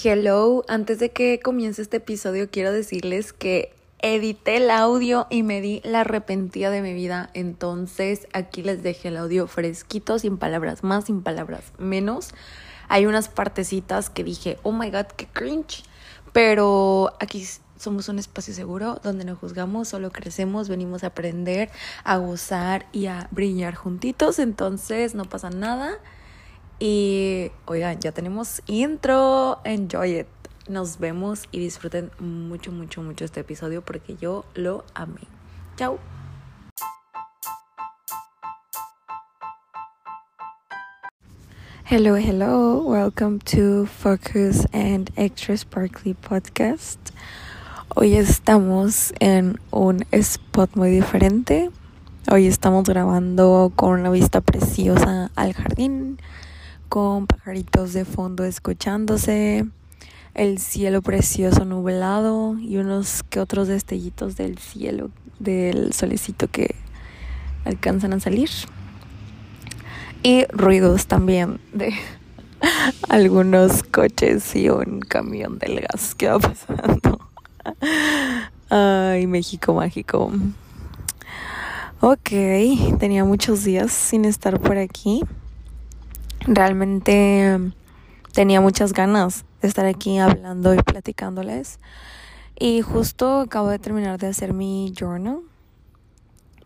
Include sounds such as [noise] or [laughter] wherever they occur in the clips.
Hello, antes de que comience este episodio quiero decirles que edité el audio y me di la arrepentida de mi vida, entonces aquí les dejé el audio fresquito, sin palabras más, sin palabras menos. Hay unas partecitas que dije, oh my god, qué cringe, pero aquí somos un espacio seguro donde no juzgamos, solo crecemos, venimos a aprender, a gozar y a brillar juntitos, entonces no pasa nada. Y oigan, ya tenemos intro. Enjoy it. Nos vemos y disfruten mucho, mucho, mucho este episodio porque yo lo amé. Chao. Hello, hello. Welcome to Focus and Extra Sparkly Podcast. Hoy estamos en un spot muy diferente. Hoy estamos grabando con una vista preciosa al jardín con pajaritos de fondo escuchándose, el cielo precioso nublado y unos que otros destellitos del cielo, del solecito que alcanzan a salir. Y ruidos también de [laughs] algunos coches y un camión del gas que va pasando. [laughs] Ay, México mágico. Ok, tenía muchos días sin estar por aquí realmente tenía muchas ganas de estar aquí hablando y platicándoles. Y justo acabo de terminar de hacer mi journal.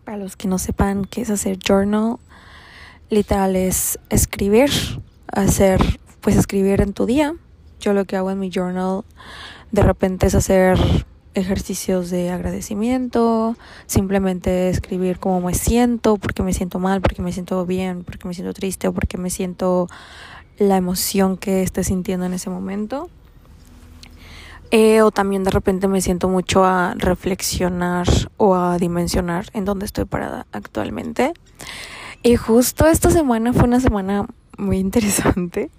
Para los que no sepan qué es hacer journal, literal es escribir, hacer, pues escribir en tu día. Yo lo que hago en mi journal de repente es hacer ejercicios de agradecimiento, simplemente escribir cómo me siento, porque me siento mal, porque me siento bien, porque me siento triste o porque me siento la emoción que esté sintiendo en ese momento. Eh, o también de repente me siento mucho a reflexionar o a dimensionar en dónde estoy parada actualmente. Y justo esta semana fue una semana muy interesante.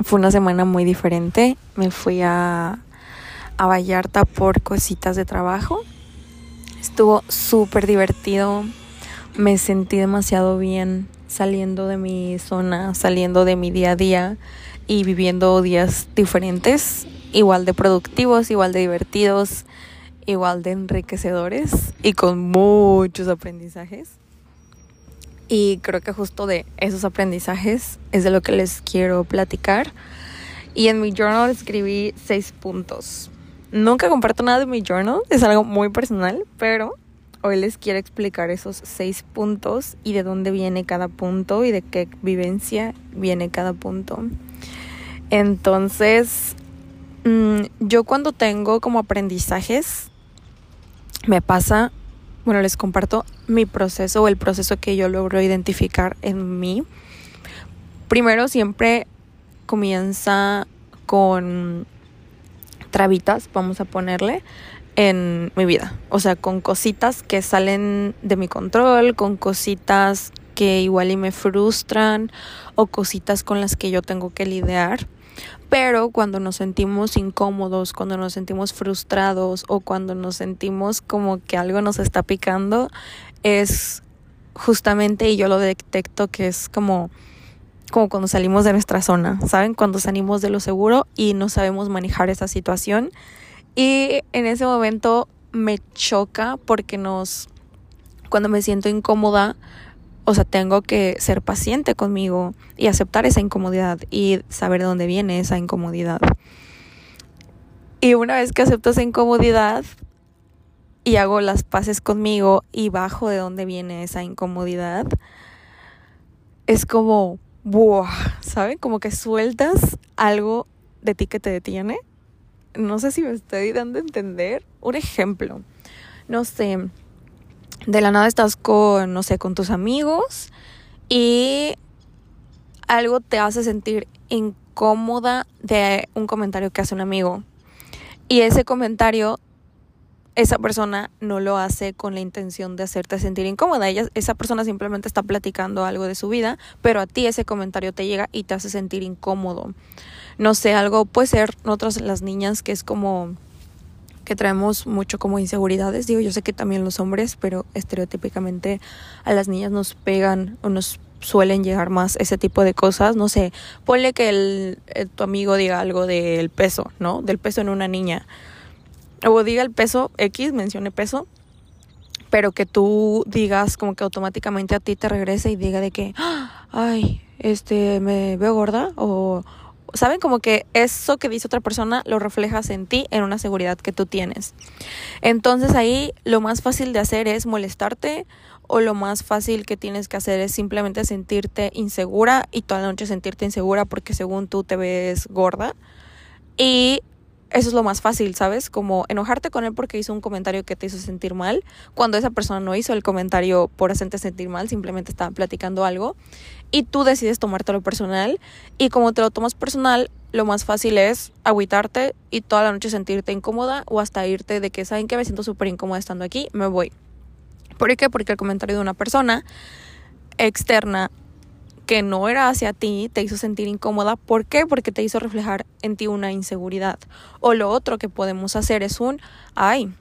Fue una semana muy diferente. Me fui a a Vallarta por cositas de trabajo. Estuvo súper divertido. Me sentí demasiado bien saliendo de mi zona, saliendo de mi día a día y viviendo días diferentes, igual de productivos, igual de divertidos, igual de enriquecedores y con muchos aprendizajes. Y creo que justo de esos aprendizajes es de lo que les quiero platicar. Y en mi journal escribí seis puntos. Nunca comparto nada de mi journal, es algo muy personal, pero hoy les quiero explicar esos seis puntos y de dónde viene cada punto y de qué vivencia viene cada punto. Entonces, mm, yo cuando tengo como aprendizajes, me pasa, bueno, les comparto mi proceso o el proceso que yo logro identificar en mí. Primero siempre comienza con trabitas, vamos a ponerle, en mi vida. O sea, con cositas que salen de mi control, con cositas que igual y me frustran o cositas con las que yo tengo que lidiar. Pero cuando nos sentimos incómodos, cuando nos sentimos frustrados o cuando nos sentimos como que algo nos está picando, es justamente, y yo lo detecto que es como como cuando salimos de nuestra zona, ¿saben? Cuando salimos de lo seguro y no sabemos manejar esa situación. Y en ese momento me choca porque nos, cuando me siento incómoda, o sea, tengo que ser paciente conmigo y aceptar esa incomodidad y saber de dónde viene esa incomodidad. Y una vez que acepto esa incomodidad y hago las paces conmigo y bajo de dónde viene esa incomodidad, es como, buah, ¿saben? Como que sueltas algo de ti que te detiene. No sé si me estoy dando a entender. Un ejemplo, no sé, de la nada estás con, no sé, con tus amigos y algo te hace sentir incómoda de un comentario que hace un amigo. Y ese comentario esa persona no lo hace con la intención de hacerte sentir incómoda. Ella, esa persona simplemente está platicando algo de su vida, pero a ti ese comentario te llega y te hace sentir incómodo. No sé, algo puede ser nosotras las niñas que es como que traemos mucho como inseguridades. Digo, yo sé que también los hombres, pero estereotípicamente a las niñas nos pegan o nos suelen llegar más ese tipo de cosas. No sé, ponle que el, eh, tu amigo diga algo del peso, ¿no? Del peso en una niña. O diga el peso X, mencione peso, pero que tú digas como que automáticamente a ti te regrese y diga de que, [gasps] ay, este, me veo gorda o saben como que eso que dice otra persona lo reflejas en ti, en una seguridad que tú tienes. Entonces ahí lo más fácil de hacer es molestarte o lo más fácil que tienes que hacer es simplemente sentirte insegura y toda la noche sentirte insegura porque según tú te ves gorda. Y eso es lo más fácil, ¿sabes? Como enojarte con él porque hizo un comentario que te hizo sentir mal, cuando esa persona no hizo el comentario por hacerte sentir mal, simplemente estaba platicando algo y tú decides tomártelo personal y como te lo tomas personal, lo más fácil es agüitarte y toda la noche sentirte incómoda o hasta irte de que saben que me siento súper incómoda estando aquí, me voy. ¿Por qué? Porque el comentario de una persona externa que no era hacia ti te hizo sentir incómoda. ¿Por qué? Porque te hizo reflejar en ti una inseguridad. O lo otro que podemos hacer es un, ay,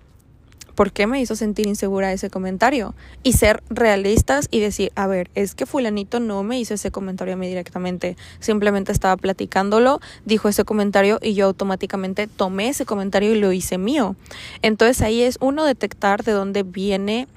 ¿por qué me hizo sentir insegura ese comentario? Y ser realistas y decir, a ver, es que fulanito no me hizo ese comentario a mí directamente, simplemente estaba platicándolo, dijo ese comentario y yo automáticamente tomé ese comentario y lo hice mío. Entonces ahí es uno detectar de dónde viene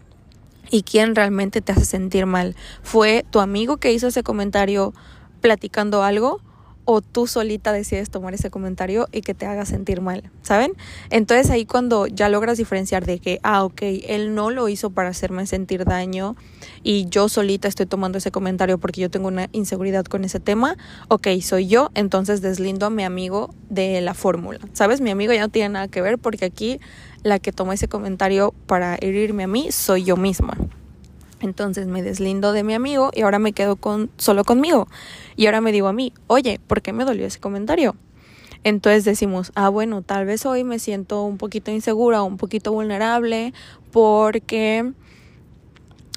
y quién realmente te hace sentir mal. ¿Fue tu amigo que hizo ese comentario platicando algo? o tú solita decides tomar ese comentario y que te haga sentir mal, ¿saben? Entonces ahí cuando ya logras diferenciar de que, ah, ok, él no lo hizo para hacerme sentir daño y yo solita estoy tomando ese comentario porque yo tengo una inseguridad con ese tema, ok, soy yo, entonces deslindo a mi amigo de la fórmula, ¿sabes? Mi amigo ya no tiene nada que ver porque aquí la que toma ese comentario para herirme a mí soy yo misma. Entonces me deslindo de mi amigo y ahora me quedo con solo conmigo. Y ahora me digo a mí, oye, ¿por qué me dolió ese comentario? Entonces decimos, ah, bueno, tal vez hoy me siento un poquito insegura, un poquito vulnerable porque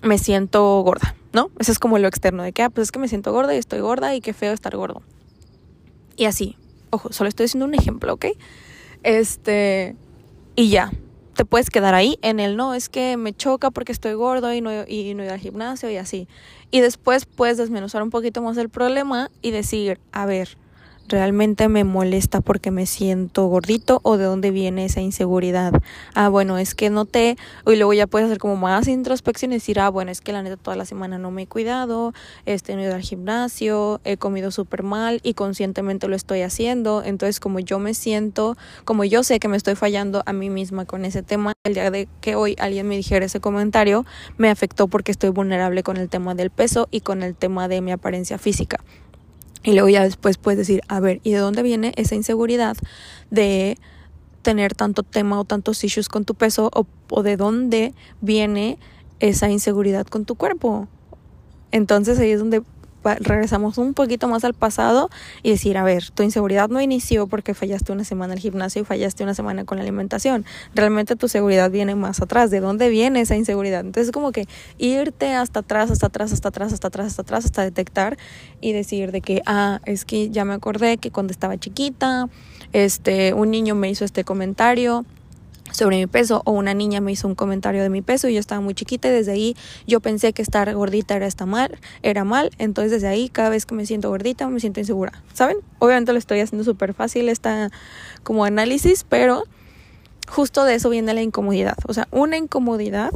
me siento gorda, ¿no? Eso es como lo externo de que, ah, pues es que me siento gorda y estoy gorda y qué feo estar gordo. Y así, ojo, solo estoy haciendo un ejemplo, ¿ok? Este, y ya, te puedes quedar ahí en el no, es que me choca porque estoy gordo y no, y no ir al gimnasio y así. Y después puedes desmenuzar un poquito más el problema y decir, a ver, realmente me molesta porque me siento gordito o de dónde viene esa inseguridad. Ah, bueno, es que noté, y luego ya puedes hacer como más introspección y decir, ah, bueno, es que la neta toda la semana no me he cuidado, este, no he ido al gimnasio, he comido súper mal y conscientemente lo estoy haciendo. Entonces, como yo me siento, como yo sé que me estoy fallando a mí misma con ese tema, el día de que hoy alguien me dijera ese comentario, me afectó porque estoy vulnerable con el tema del peso y con el tema de mi apariencia física. Y luego ya después puedes decir, a ver, ¿y de dónde viene esa inseguridad de tener tanto tema o tantos issues con tu peso? ¿O, o de dónde viene esa inseguridad con tu cuerpo? Entonces ahí es donde regresamos un poquito más al pasado y decir, a ver, tu inseguridad no inició porque fallaste una semana el gimnasio y fallaste una semana con la alimentación. Realmente tu seguridad viene más atrás. ¿De dónde viene esa inseguridad? Entonces, como que irte hasta atrás, hasta atrás, hasta atrás, hasta atrás, hasta atrás, hasta detectar y decir de que, ah, es que ya me acordé que cuando estaba chiquita, este, un niño me hizo este comentario sobre mi peso o una niña me hizo un comentario de mi peso y yo estaba muy chiquita y desde ahí yo pensé que estar gordita era está mal, era mal, entonces desde ahí cada vez que me siento gordita me siento insegura, ¿saben? Obviamente lo estoy haciendo súper fácil esta como análisis, pero justo de eso viene la incomodidad, o sea, una incomodidad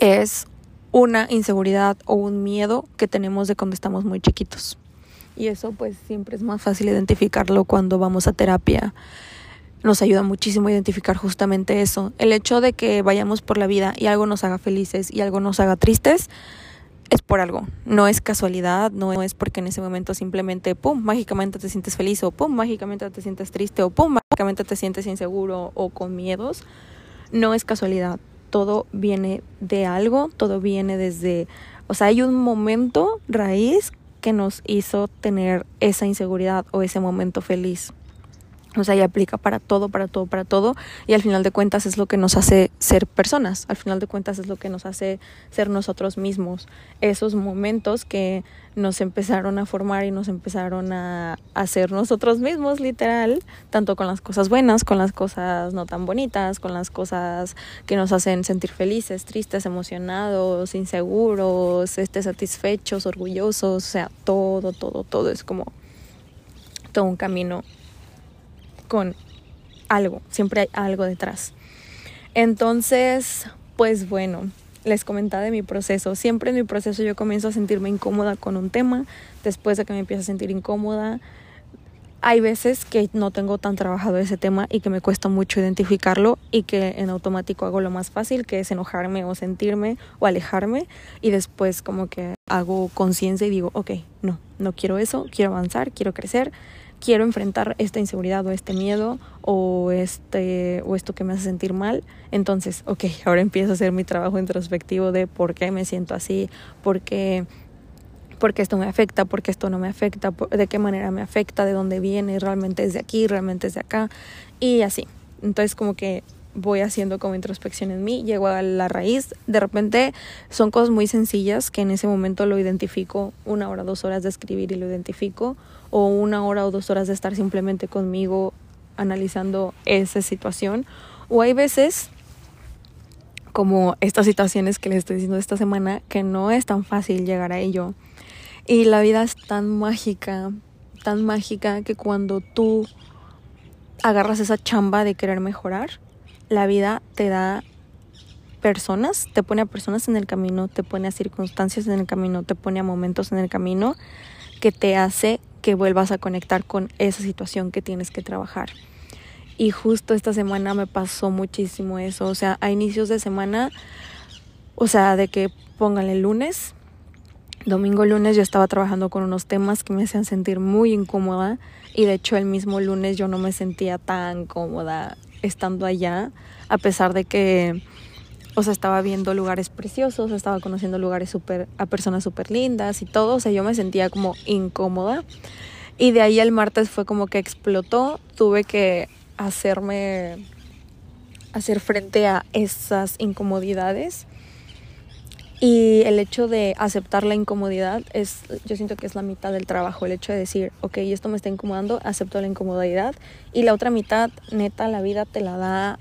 es una inseguridad o un miedo que tenemos de cuando estamos muy chiquitos. Y eso pues siempre es más fácil identificarlo cuando vamos a terapia nos ayuda muchísimo a identificar justamente eso. El hecho de que vayamos por la vida y algo nos haga felices y algo nos haga tristes es por algo. No es casualidad, no es porque en ese momento simplemente, pum, mágicamente te sientes feliz o pum, mágicamente te sientes triste o pum, mágicamente te sientes inseguro o con miedos. No es casualidad. Todo viene de algo, todo viene desde, o sea, hay un momento raíz que nos hizo tener esa inseguridad o ese momento feliz O sea, y aplica para todo, para todo, para todo. Y al final de cuentas es lo que nos hace ser personas. Al final de cuentas es lo que nos hace ser nosotros mismos. Esos momentos que nos empezaron a formar y nos empezaron a hacer nosotros mismos, literal. Tanto con las cosas buenas, con las cosas no tan bonitas, con las cosas que nos hacen sentir felices, tristes, emocionados, inseguros, este, satisfechos, orgullosos. O sea, todo, todo, todo es como todo un camino con algo, siempre hay algo detrás. Entonces, pues bueno, les comentaba de mi proceso. Siempre en mi proceso yo comienzo a sentirme incómoda con un tema, después de que me empiezo a sentir incómoda, hay veces que no tengo tan trabajado ese tema y que me cuesta mucho identificarlo y que en automático hago lo más fácil, que es enojarme o sentirme o alejarme y después como que hago conciencia y digo, ok, no, no quiero eso, quiero avanzar, quiero crecer quiero enfrentar esta inseguridad o este miedo o este o esto que me hace sentir mal. Entonces, ok, [laughs] ahora empiezo a hacer mi trabajo introspectivo de por qué me siento así, por qué porque esto me afecta, porque esto no me afecta, de qué manera me afecta, de dónde viene, realmente es de aquí, realmente es de acá y así. Entonces como que voy haciendo como introspección en mí, llego a la raíz, de repente son cosas muy sencillas que en ese momento lo identifico, una hora, dos horas de escribir y lo identifico, o una hora o dos horas de estar simplemente conmigo analizando esa situación, o hay veces como estas situaciones que les estoy diciendo esta semana que no es tan fácil llegar a ello. Y la vida es tan mágica, tan mágica que cuando tú agarras esa chamba de querer mejorar, la vida te da personas, te pone a personas en el camino, te pone a circunstancias en el camino, te pone a momentos en el camino que te hace que vuelvas a conectar con esa situación que tienes que trabajar. Y justo esta semana me pasó muchísimo eso, o sea, a inicios de semana, o sea, de que pónganle el lunes, domingo lunes yo estaba trabajando con unos temas que me hacían sentir muy incómoda y de hecho el mismo lunes yo no me sentía tan cómoda estando allá, a pesar de que, o sea, estaba viendo lugares preciosos, estaba conociendo lugares super, a personas súper lindas y todo, o sea, yo me sentía como incómoda. Y de ahí el martes fue como que explotó, tuve que hacerme, hacer frente a esas incomodidades y el hecho de aceptar la incomodidad es, yo siento que es la mitad del trabajo, el hecho de decir, ok, esto me está incomodando, acepto la incomodidad. Y la otra mitad, neta, la vida te la da,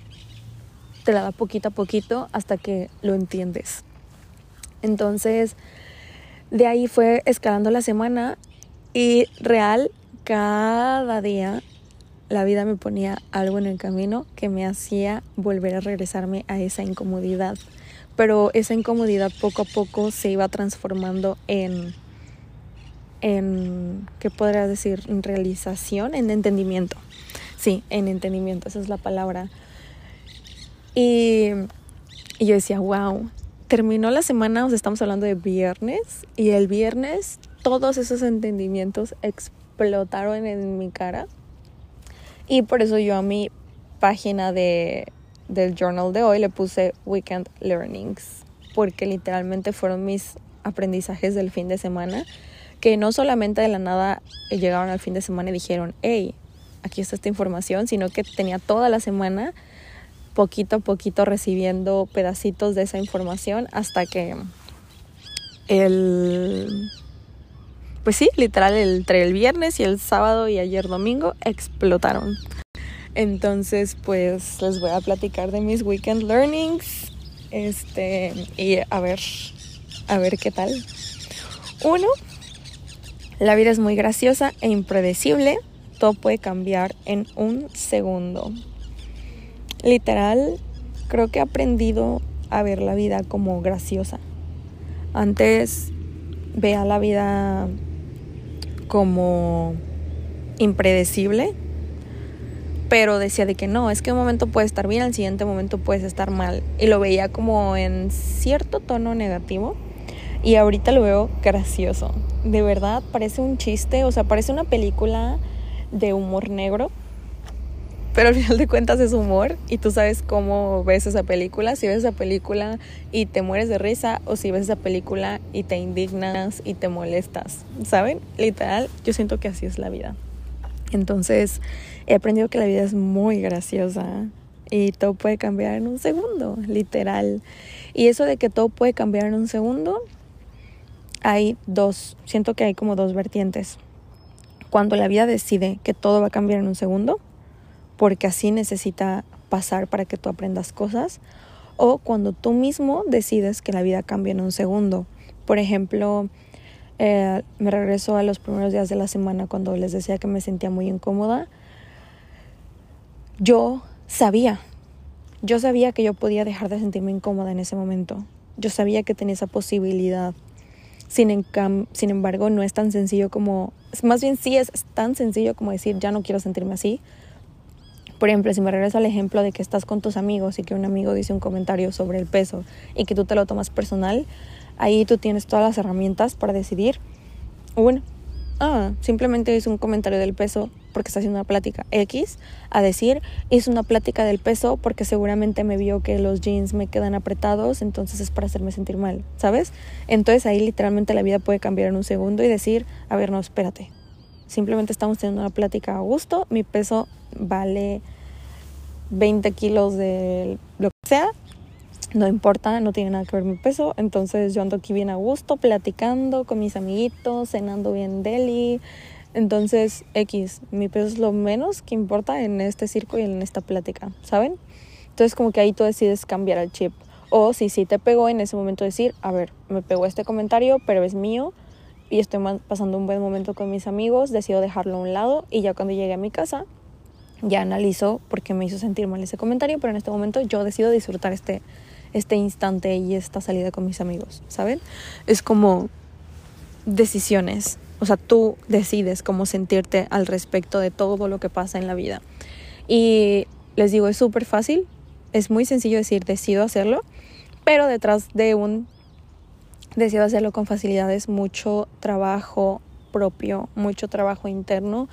te la da poquito a poquito hasta que lo entiendes. Entonces, de ahí fue escalando la semana y real, cada día la vida me ponía algo en el camino que me hacía volver a regresarme a esa incomodidad pero esa incomodidad poco a poco se iba transformando en, en ¿qué podría decir? En realización, en entendimiento. Sí, en entendimiento, esa es la palabra. Y, y yo decía, wow, terminó la semana, o sea, estamos hablando de viernes, y el viernes todos esos entendimientos explotaron en mi cara. Y por eso yo a mi página de del journal de hoy le puse Weekend Learnings, porque literalmente fueron mis aprendizajes del fin de semana, que no solamente de la nada llegaron al fin de semana y dijeron, hey, aquí está esta información, sino que tenía toda la semana poquito a poquito recibiendo pedacitos de esa información hasta que el pues sí, literal entre el viernes y el sábado y ayer domingo explotaron. Entonces, pues les voy a platicar de mis weekend learnings. Este, y a ver, a ver qué tal. Uno, la vida es muy graciosa e impredecible. Todo puede cambiar en un segundo. Literal, creo que he aprendido a ver la vida como graciosa. Antes veía la vida como impredecible pero decía de que no, es que un momento puede estar bien, al siguiente momento puedes estar mal. Y lo veía como en cierto tono negativo y ahorita lo veo gracioso. De verdad, parece un chiste, o sea, parece una película de humor negro, pero al final de cuentas es humor y tú sabes cómo ves esa película, si ves esa película y te mueres de risa o si ves esa película y te indignas y te molestas, ¿saben? Literal, yo siento que así es la vida. Entonces he aprendido que la vida es muy graciosa y todo puede cambiar en un segundo, literal. Y eso de que todo puede cambiar en un segundo, hay dos, siento que hay como dos vertientes. Cuando la vida decide que todo va a cambiar en un segundo, porque así necesita pasar para que tú aprendas cosas, o cuando tú mismo decides que la vida cambie en un segundo. Por ejemplo, me regreso a los primeros días de la semana cuando les decía que me sentía muy incómoda. Yo sabía, yo sabía que yo podía dejar de sentirme incómoda en ese momento. Yo sabía que tenía esa posibilidad. Sin, sin embargo, no es tan sencillo como, más bien sí es tan sencillo como decir, ya no quiero sentirme así, por ejemplo, si me regreso al ejemplo de que estás con tus amigos y que un amigo dice un comentario sobre el peso y que tú te lo tomas personal, ahí tú tienes todas las herramientas para decidir, bueno, ah, simplemente es un comentario del peso porque está haciendo una plática X, a decir, es una plática del peso porque seguramente me vio que los jeans me quedan apretados, entonces es para hacerme sentir mal, ¿sabes? Entonces ahí literalmente la vida puede cambiar en un segundo y decir, a ver, no, espérate. Simplemente estamos teniendo una plática a gusto, mi peso vale 20 kilos de lo que sea, no importa, no tiene nada que ver mi peso, entonces yo ando aquí bien a gusto, platicando con mis amiguitos, cenando bien deli, entonces X, mi peso es lo menos que importa en este circo y en esta plática, ¿saben? Entonces como que ahí tú decides cambiar el chip. O si sí te pegó en ese momento decir, a ver, me pegó este comentario, pero es mío y estoy pasando un buen momento con mis amigos, decido dejarlo a un lado y ya cuando llegue a mi casa ya analizo por qué me hizo sentir mal ese comentario, pero en este momento yo decido disfrutar este, este instante y esta salida con mis amigos, ¿saben? Es como decisiones, o sea, tú decides cómo sentirte al respecto de todo lo que pasa en la vida. Y les digo, es súper fácil, es muy sencillo decir, decido hacerlo, pero detrás de un decido hacerlo con facilidad es mucho trabajo propio, mucho trabajo interno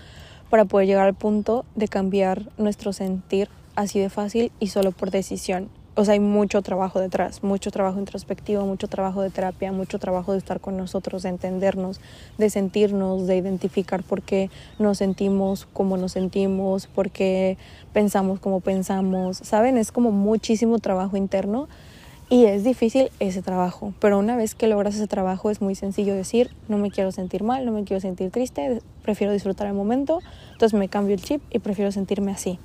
para poder llegar al punto de cambiar nuestro sentir así de fácil y solo por decisión. O sea, hay mucho trabajo detrás, mucho trabajo introspectivo, mucho trabajo de terapia, mucho trabajo de estar con nosotros, de entendernos, de sentirnos, de identificar por qué nos sentimos como nos sentimos, por qué pensamos como pensamos. ¿Saben? Es como muchísimo trabajo interno y es difícil ese trabajo, pero una vez que logras ese trabajo es muy sencillo decir, no me quiero sentir mal, no me quiero sentir triste, prefiero disfrutar el momento, entonces me cambio el chip y prefiero sentirme así.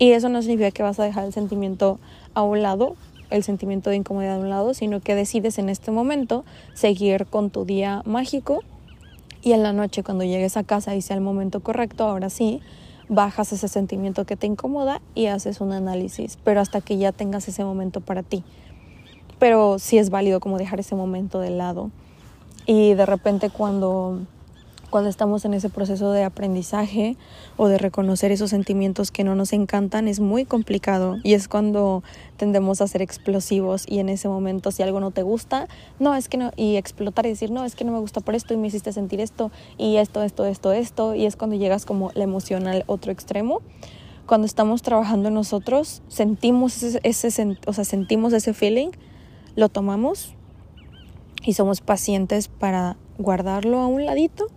Y eso no significa que vas a dejar el sentimiento a un lado, el sentimiento de incomodidad a un lado, sino que decides en este momento seguir con tu día mágico y en la noche cuando llegues a casa y sea el momento correcto, ahora sí, bajas ese sentimiento que te incomoda y haces un análisis, pero hasta que ya tengas ese momento para ti pero sí es válido como dejar ese momento de lado. Y de repente cuando, cuando estamos en ese proceso de aprendizaje o de reconocer esos sentimientos que no nos encantan es muy complicado y es cuando tendemos a ser explosivos y en ese momento si algo no te gusta, no es que no, y explotar y decir, no, es que no me gusta por esto y me hiciste sentir esto y esto, esto, esto, esto y es cuando llegas como la emoción al otro extremo. Cuando estamos trabajando nosotros, sentimos ese, ese, o sea, sentimos ese feeling, lo tomamos y somos pacientes para guardarlo a un ladito,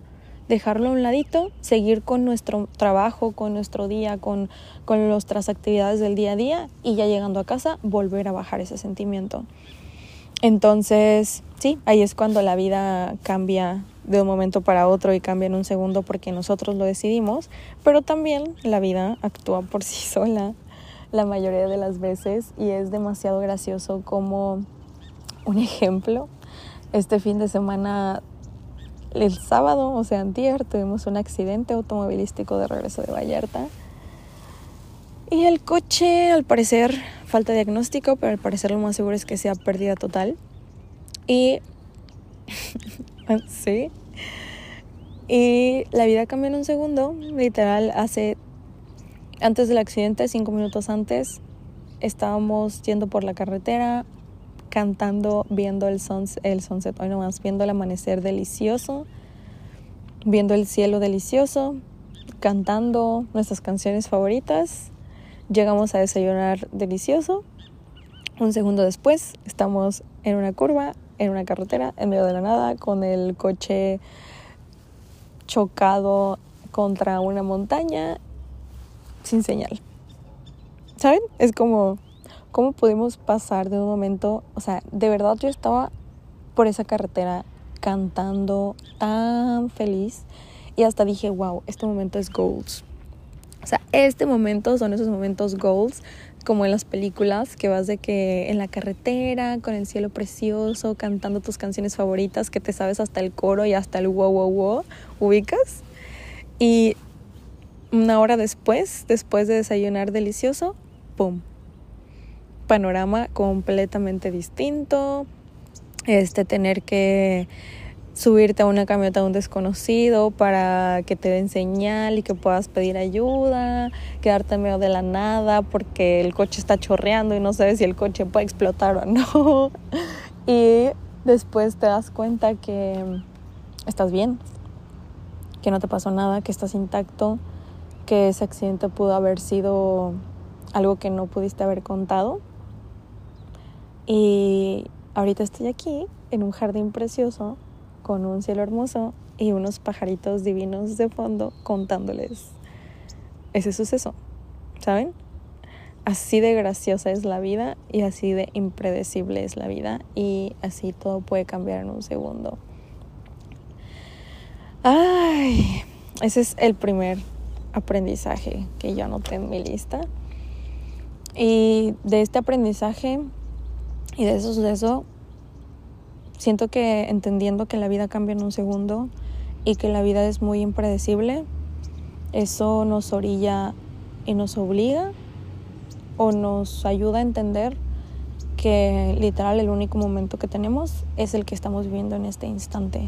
dejarlo a un ladito, seguir con nuestro trabajo, con nuestro día, con, con nuestras actividades del día a día y ya llegando a casa volver a bajar ese sentimiento. Entonces, sí, ahí es cuando la vida cambia de un momento para otro y cambia en un segundo porque nosotros lo decidimos, pero también la vida actúa por sí sola la mayoría de las veces y es demasiado gracioso como un ejemplo. Este fin de semana, el sábado, o sea, antier, tuvimos un accidente automovilístico de regreso de Vallarta. Y el coche, al parecer, falta diagnóstico, pero al parecer lo más seguro es que sea pérdida total. Y... [laughs] sí. Y la vida cambió en un segundo. Literal, hace... Antes del accidente, cinco minutos antes, estábamos yendo por la carretera, cantando, viendo el, el sunset, hoy nomás, viendo el amanecer delicioso, viendo el cielo delicioso, cantando nuestras canciones favoritas. Llegamos a desayunar delicioso. Un segundo después estamos en una curva, en una carretera, en medio de la nada, con el coche chocado contra una montaña sin señal. ¿Saben? Es como, ¿cómo pudimos pasar de un momento? O sea, de verdad yo estaba por esa carretera cantando tan feliz y hasta dije, wow, este momento es goals. O sea, este momento son esos momentos goals, como en las películas, que vas de que en la carretera, con el cielo precioso, cantando tus canciones favoritas, que te sabes hasta el coro y hasta el wow, wow, wow, ubicas. Y una hora después, después de desayunar delicioso, ¡pum! Panorama completamente distinto. Este, tener que subirte a una camioneta de un desconocido para que te den señal y que puedas pedir ayuda, quedarte en medio de la nada porque el coche está chorreando y no sabes si el coche puede explotar o no. [laughs] y después te das cuenta que estás bien, que no te pasó nada, que estás intacto, que ese accidente pudo haber sido algo que no pudiste haber contado. Y ahorita estoy aquí en un jardín precioso con un cielo hermoso y unos pajaritos divinos de fondo contándoles ese suceso, ¿saben? Así de graciosa es la vida y así de impredecible es la vida y así todo puede cambiar en un segundo. Ay, ese es el primer aprendizaje que yo anoté en mi lista. Y de este aprendizaje y de eso suceso Siento que entendiendo que la vida cambia en un segundo y que la vida es muy impredecible, eso nos orilla y nos obliga o nos ayuda a entender que literal el único momento que tenemos es el que estamos viviendo en este instante.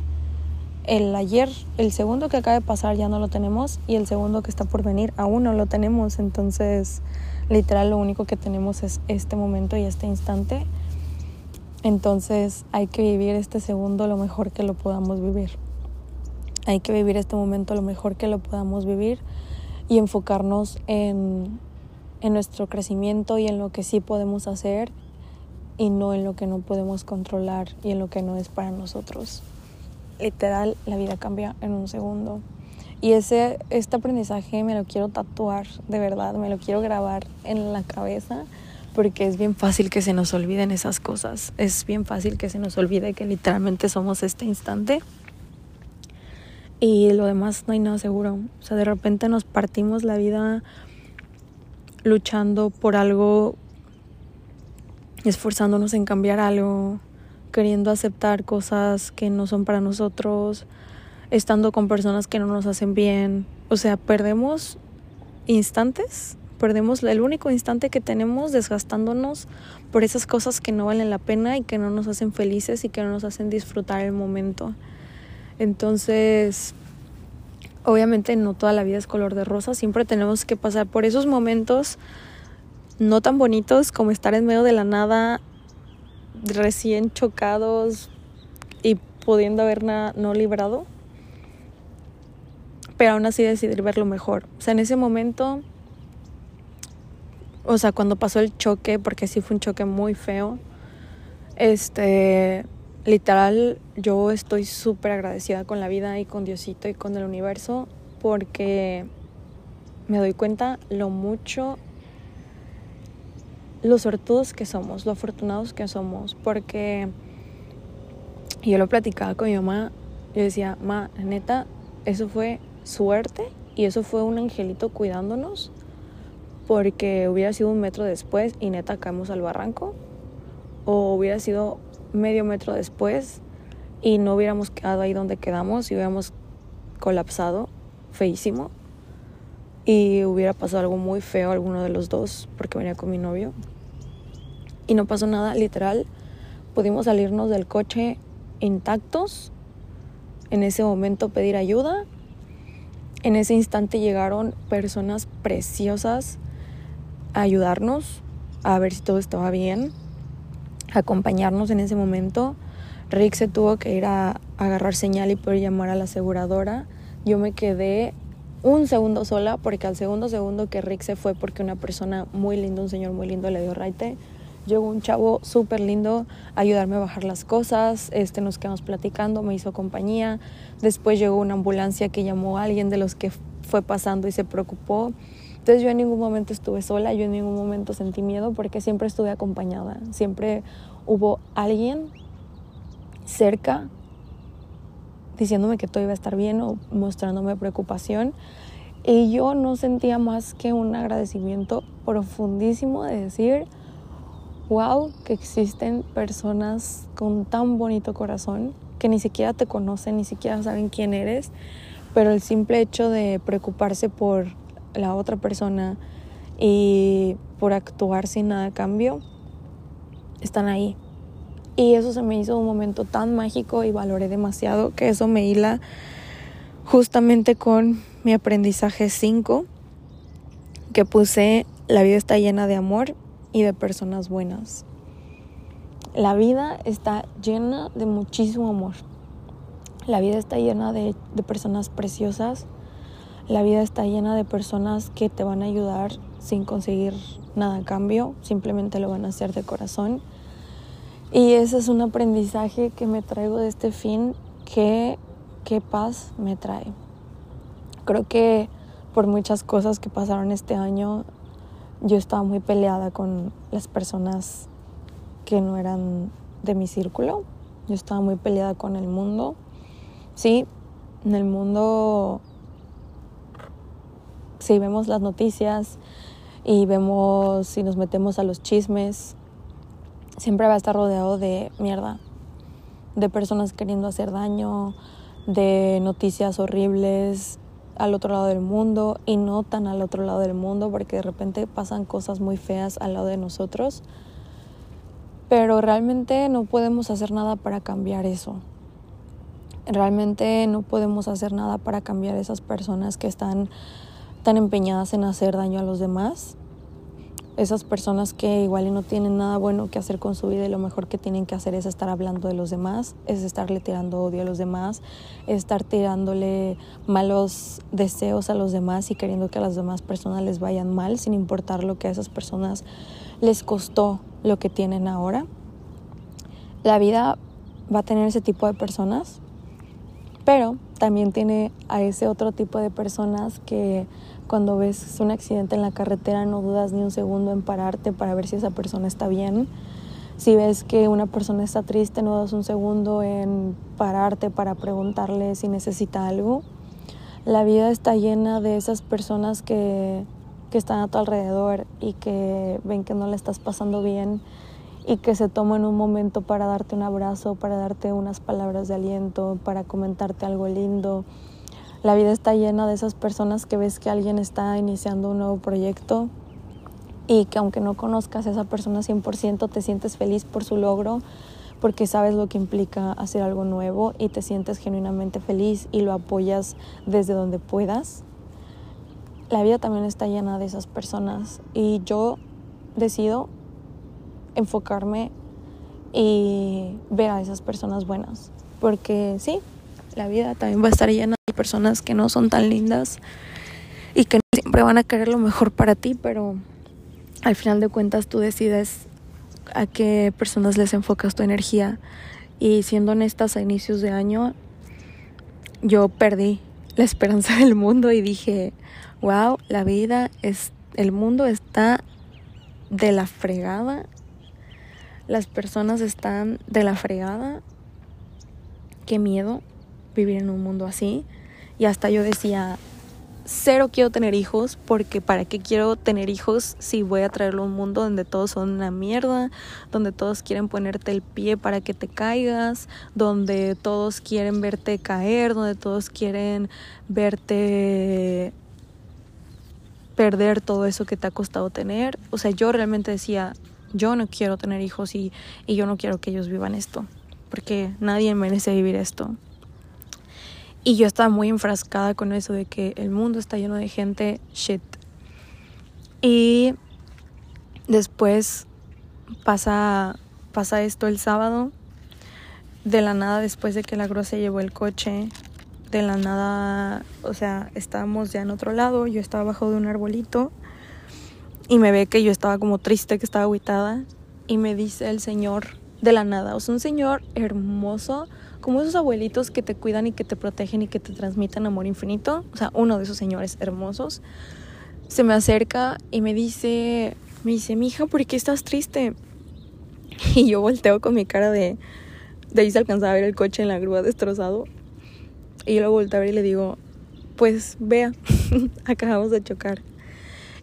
El ayer, el segundo que acaba de pasar ya no lo tenemos y el segundo que está por venir aún no lo tenemos. Entonces, literal lo único que tenemos es este momento y este instante entonces hay que vivir este segundo lo mejor que lo podamos vivir. Hay que vivir este momento lo mejor que lo podamos vivir y enfocarnos en, en nuestro crecimiento y en lo que sí podemos hacer y no en lo que no podemos controlar y en lo que no es para nosotros. Literal, la vida cambia en un segundo. Y ese, este aprendizaje me lo quiero tatuar, de verdad, me lo quiero grabar en la cabeza porque es bien fácil que se nos olviden esas cosas. Es bien fácil que se nos olvide que literalmente somos este instante. Y lo demás no hay nada seguro. O sea, de repente nos partimos la vida luchando por algo, esforzándonos en cambiar algo, queriendo aceptar cosas que no son para nosotros, estando con personas que no nos hacen bien. O sea, perdemos instantes perdemos el único instante que tenemos desgastándonos por esas cosas que no valen la pena y que no nos hacen felices y que no nos hacen disfrutar el momento. Entonces, obviamente no toda la vida es color de rosa, siempre tenemos que pasar por esos momentos no tan bonitos como estar en medio de la nada, recién chocados y pudiendo haber no librado, pero aún así decidir ver lo mejor. O sea, en ese momento o sea, cuando pasó el choque, porque sí fue un choque muy feo, este, literal, yo estoy súper agradecida con la vida y con Diosito y con el universo, porque me doy cuenta lo mucho, los sortudos que somos, lo afortunados que somos, porque yo lo platicaba con mi mamá, yo decía, ma, neta, eso fue suerte y eso fue un angelito cuidándonos porque hubiera sido un metro después y neta caemos al barranco, o hubiera sido medio metro después y no hubiéramos quedado ahí donde quedamos y hubiéramos colapsado feísimo. Y hubiera pasado algo muy feo a alguno de los dos porque venía con mi novio. Y no pasó nada literal. Pudimos salirnos del coche intactos. En ese momento pedir ayuda. En ese instante llegaron personas preciosas ayudarnos a ver si todo estaba bien, acompañarnos en ese momento. Rick se tuvo que ir a, agarrar señal y poder llamar a la aseguradora. Yo me quedé un segundo sola porque al segundo segundo que Rick se fue porque una persona muy linda, un señor muy lindo le dio raite, llegó un chavo súper lindo a ayudarme a bajar las cosas, este, nos quedamos platicando, me hizo compañía, después llegó una ambulancia que llamó a alguien de los que fue pasando y se preocupó. Entonces yo en ningún momento estuve sola, yo en ningún momento sentí miedo porque siempre estuve acompañada, siempre hubo alguien cerca diciéndome que todo iba a estar bien o mostrándome preocupación. Y yo no sentía más que un agradecimiento profundísimo de decir, wow, que existen personas con tan bonito corazón que ni siquiera te conocen, ni siquiera saben quién eres, pero el simple hecho de preocuparse por la otra persona y por actuar sin nada a cambio, están ahí. Y eso se me hizo un momento tan mágico y valoré demasiado que eso me hila justamente con mi aprendizaje 5, que puse, la vida está llena de amor y de personas buenas. La vida está llena de muchísimo amor. La vida está llena de, de, personas preciosas. La vida está llena de personas que te van a ayudar sin conseguir nada a cambio. Simplemente lo van a hacer de corazón. Y ese es un aprendizaje que me traigo de este fin. Que, qué paz me trae. Creo que por muchas cosas que pasaron este año, yo estaba muy peleada con las personas que no eran de mi círculo. Yo estaba muy peleada con el mundo. Sí, en el mundo, si vemos las noticias y vemos si nos metemos a los chismes, siempre va a estar rodeado de mierda, de personas queriendo hacer daño, de noticias horribles al otro lado del mundo y no tan al otro lado del mundo porque de repente pasan cosas muy feas al lado de nosotros pero realmente no podemos hacer nada para cambiar eso. Realmente no podemos hacer nada para cambiar esas personas que están tan empeñadas en hacer daño a los demás. Esas personas que igual y no tienen nada bueno que hacer con su vida y lo mejor que tienen que hacer es estar hablando de los demás, es estarle tirando odio a los demás, es estar tirándole malos deseos a los demás y queriendo que a las demás personas les vayan mal sin importar lo que a esas personas les costó lo que tienen ahora. La vida va a tener ese tipo de personas, pero también tiene a ese otro tipo de personas que cuando ves un accidente en la carretera no dudas ni un segundo en pararte para ver si esa persona está bien. Si ves que una persona está triste, no dudas un segundo en pararte para preguntarle si necesita algo. La vida está llena de esas personas que, que están a tu alrededor y que ven que no le estás pasando bien y que se tomen un momento para darte un abrazo, para darte unas palabras de aliento, para comentarte algo lindo. La vida está llena de esas personas que ves que alguien está iniciando un nuevo proyecto y que aunque no conozcas a esa persona 100% te sientes feliz por su logro porque sabes lo que implica hacer algo nuevo y te sientes genuinamente feliz y lo apoyas desde donde puedas. La vida también está llena de esas personas y yo decido enfocarme y ver a esas personas buenas. Porque sí, la vida también va a estar llena de personas que no son tan lindas y que siempre van a querer lo mejor para ti, pero al final de cuentas tú decides a qué personas les enfocas tu energía. Y siendo honestas, a inicios de año, yo perdí la esperanza [laughs] del mundo y dije, wow, la vida es, el mundo está de la fregada las personas están de la fregada. Qué miedo vivir en un mundo así. Y hasta yo decía, cero quiero tener hijos porque para qué quiero tener hijos si voy a traerlo a un mundo donde todos son una mierda, donde todos quieren ponerte el pie para que te caigas, donde todos quieren verte caer, donde todos quieren verte perder todo eso que te ha costado tener. O sea, yo realmente decía, yo no quiero tener hijos y, y yo no quiero que ellos vivan esto, porque nadie merece vivir esto. Y yo estaba muy enfrascada con eso de que el mundo está lleno de gente shit. Y después pasa, pasa esto el sábado. De la nada, después de que la grúa se llevó el coche, de la nada, o sea, estábamos ya en otro lado. Yo estaba bajo de un arbolito y me ve que yo estaba como triste, que estaba aguitada y me dice el señor de la nada, o sea, un señor hermoso como esos abuelitos que te cuidan y que te protegen y que te transmiten amor infinito, o sea, uno de esos señores hermosos, se me acerca y me dice, me dice, mija, ¿por qué estás triste? [laughs] Y yo volteo con mi cara de, de ahí se alcanzaba a ver el coche en la grúa destrozado. Y yo lo volteo a ver y le digo, pues vea, [laughs] acabamos de chocar.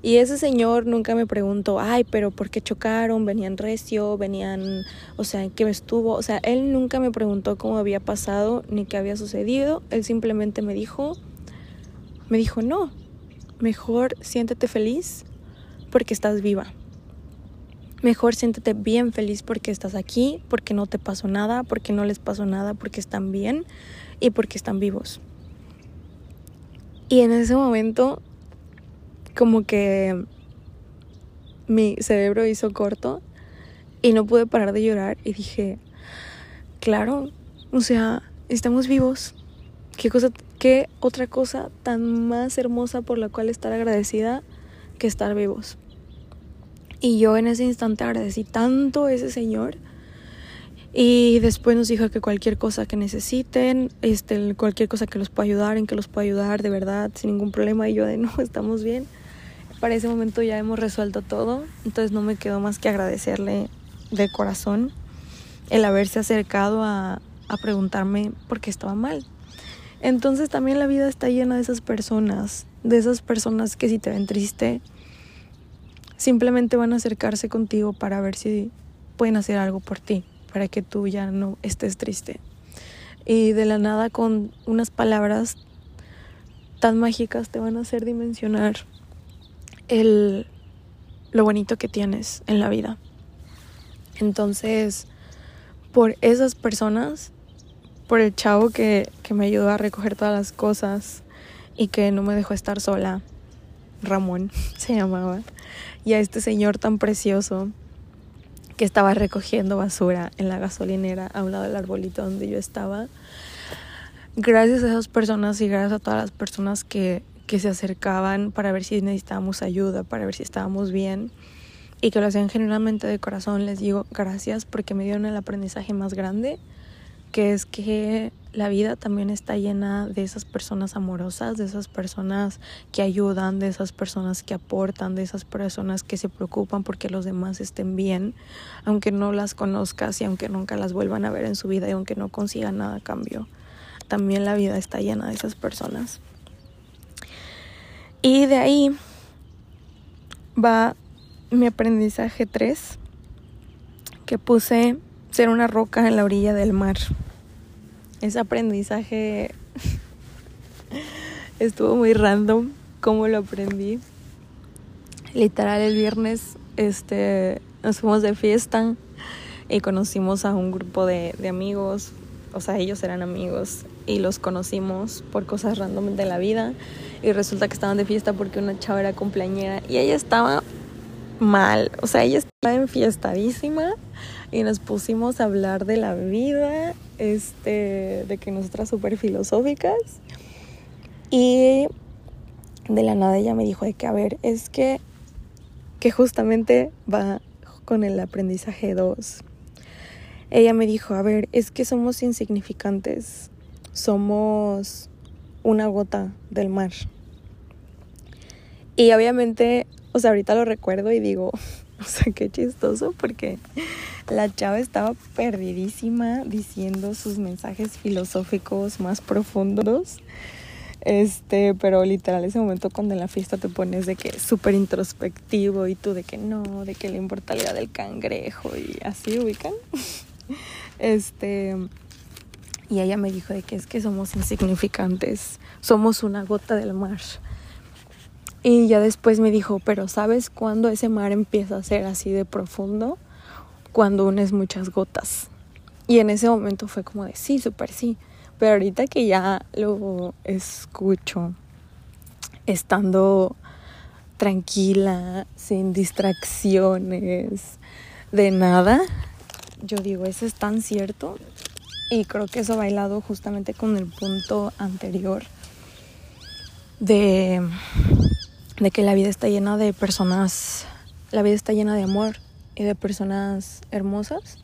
Y ese señor nunca me preguntó, ay, pero ¿por qué chocaron? Venían recio, venían, o sea, ¿en qué me estuvo? O sea, él nunca me preguntó cómo había pasado ni qué había sucedido. Él simplemente me dijo, me dijo, no, mejor siéntete feliz porque estás viva. Mejor siéntete bien feliz porque estás aquí, porque no te pasó nada, porque no les pasó nada, porque están bien y porque están vivos. Y en ese momento como que mi cerebro hizo corto y no pude parar de llorar y dije, claro, o sea, estamos vivos. ¿Qué cosa qué otra cosa tan más hermosa por la cual estar agradecida que estar vivos? Y yo en ese instante agradecí tanto a ese señor. Y después nos dijo que cualquier cosa que necesiten, este, cualquier cosa que los pueda ayudar, en que los pueda ayudar de verdad, sin ningún problema. Y yo de no, estamos bien para ese momento ya hemos resuelto todo, entonces no me quedó más que agradecerle de corazón el haberse acercado a, a preguntarme por qué estaba mal. Entonces también la vida está llena de esas personas, de esas personas que si te ven triste, simplemente van a acercarse contigo para ver si pueden hacer algo por ti, para que tú ya no estés triste. Y de la nada con unas palabras tan mágicas te van a hacer dimensionar el, lo bonito que tienes en la vida. Entonces, por esas personas, por el chavo que, que me ayudó a recoger todas las cosas y que no me dejó estar sola, Ramón [laughs] se llamaba, y a este señor tan precioso que estaba recogiendo basura en la gasolinera a un lado del arbolito donde yo estaba. Gracias a esas personas y gracias a todas las personas que que se acercaban para ver si necesitábamos ayuda, para ver si estábamos bien y que lo hacían genuinamente de corazón. Les digo gracias porque me dieron el aprendizaje más grande, que es que la vida también está llena de esas personas amorosas, de esas personas que ayudan, de esas personas que aportan, de esas personas que se preocupan porque los demás estén bien, aunque no las conozcas y aunque nunca las vuelvan a ver en su vida y aunque no consigan nada a cambio. También la vida está llena de esas personas. Y de ahí va mi aprendizaje 3, que puse ser una roca en la orilla del mar. Ese aprendizaje [laughs] estuvo muy random, como lo aprendí. Literal el viernes este, nos fuimos de fiesta y conocimos a un grupo de, de amigos, o sea, ellos eran amigos y los conocimos por cosas random de la vida. Y resulta que estaban de fiesta porque una chava era cumpleañera y ella estaba mal, o sea, ella estaba enfiestadísima y nos pusimos a hablar de la vida, este, de que nosotras súper filosóficas. Y de la nada ella me dijo de que, a ver, es que, que justamente va con el aprendizaje 2. Ella me dijo, a ver, es que somos insignificantes, somos una gota del mar. Y obviamente, o sea, ahorita lo recuerdo y digo, [laughs] o sea, qué chistoso porque la chava estaba perdidísima diciendo sus mensajes filosóficos más profundos. Este, pero literal ese momento cuando en la fiesta te pones de que súper introspectivo y tú de que no, de que la inmortalidad del cangrejo y así ubican. [laughs] [laughs] Este, y ella me dijo de que es que somos insignificantes, somos una gota del mar. Y ya después me dijo, pero ¿sabes cuándo ese mar empieza a ser así de profundo? Cuando unes muchas gotas. Y en ese momento fue como de, sí, súper sí. Pero ahorita que ya lo escucho, estando tranquila, sin distracciones, de nada, yo digo, eso es tan cierto. Y creo que eso ha bailado justamente con el punto anterior de, de que la vida está llena de personas, la vida está llena de amor y de personas hermosas.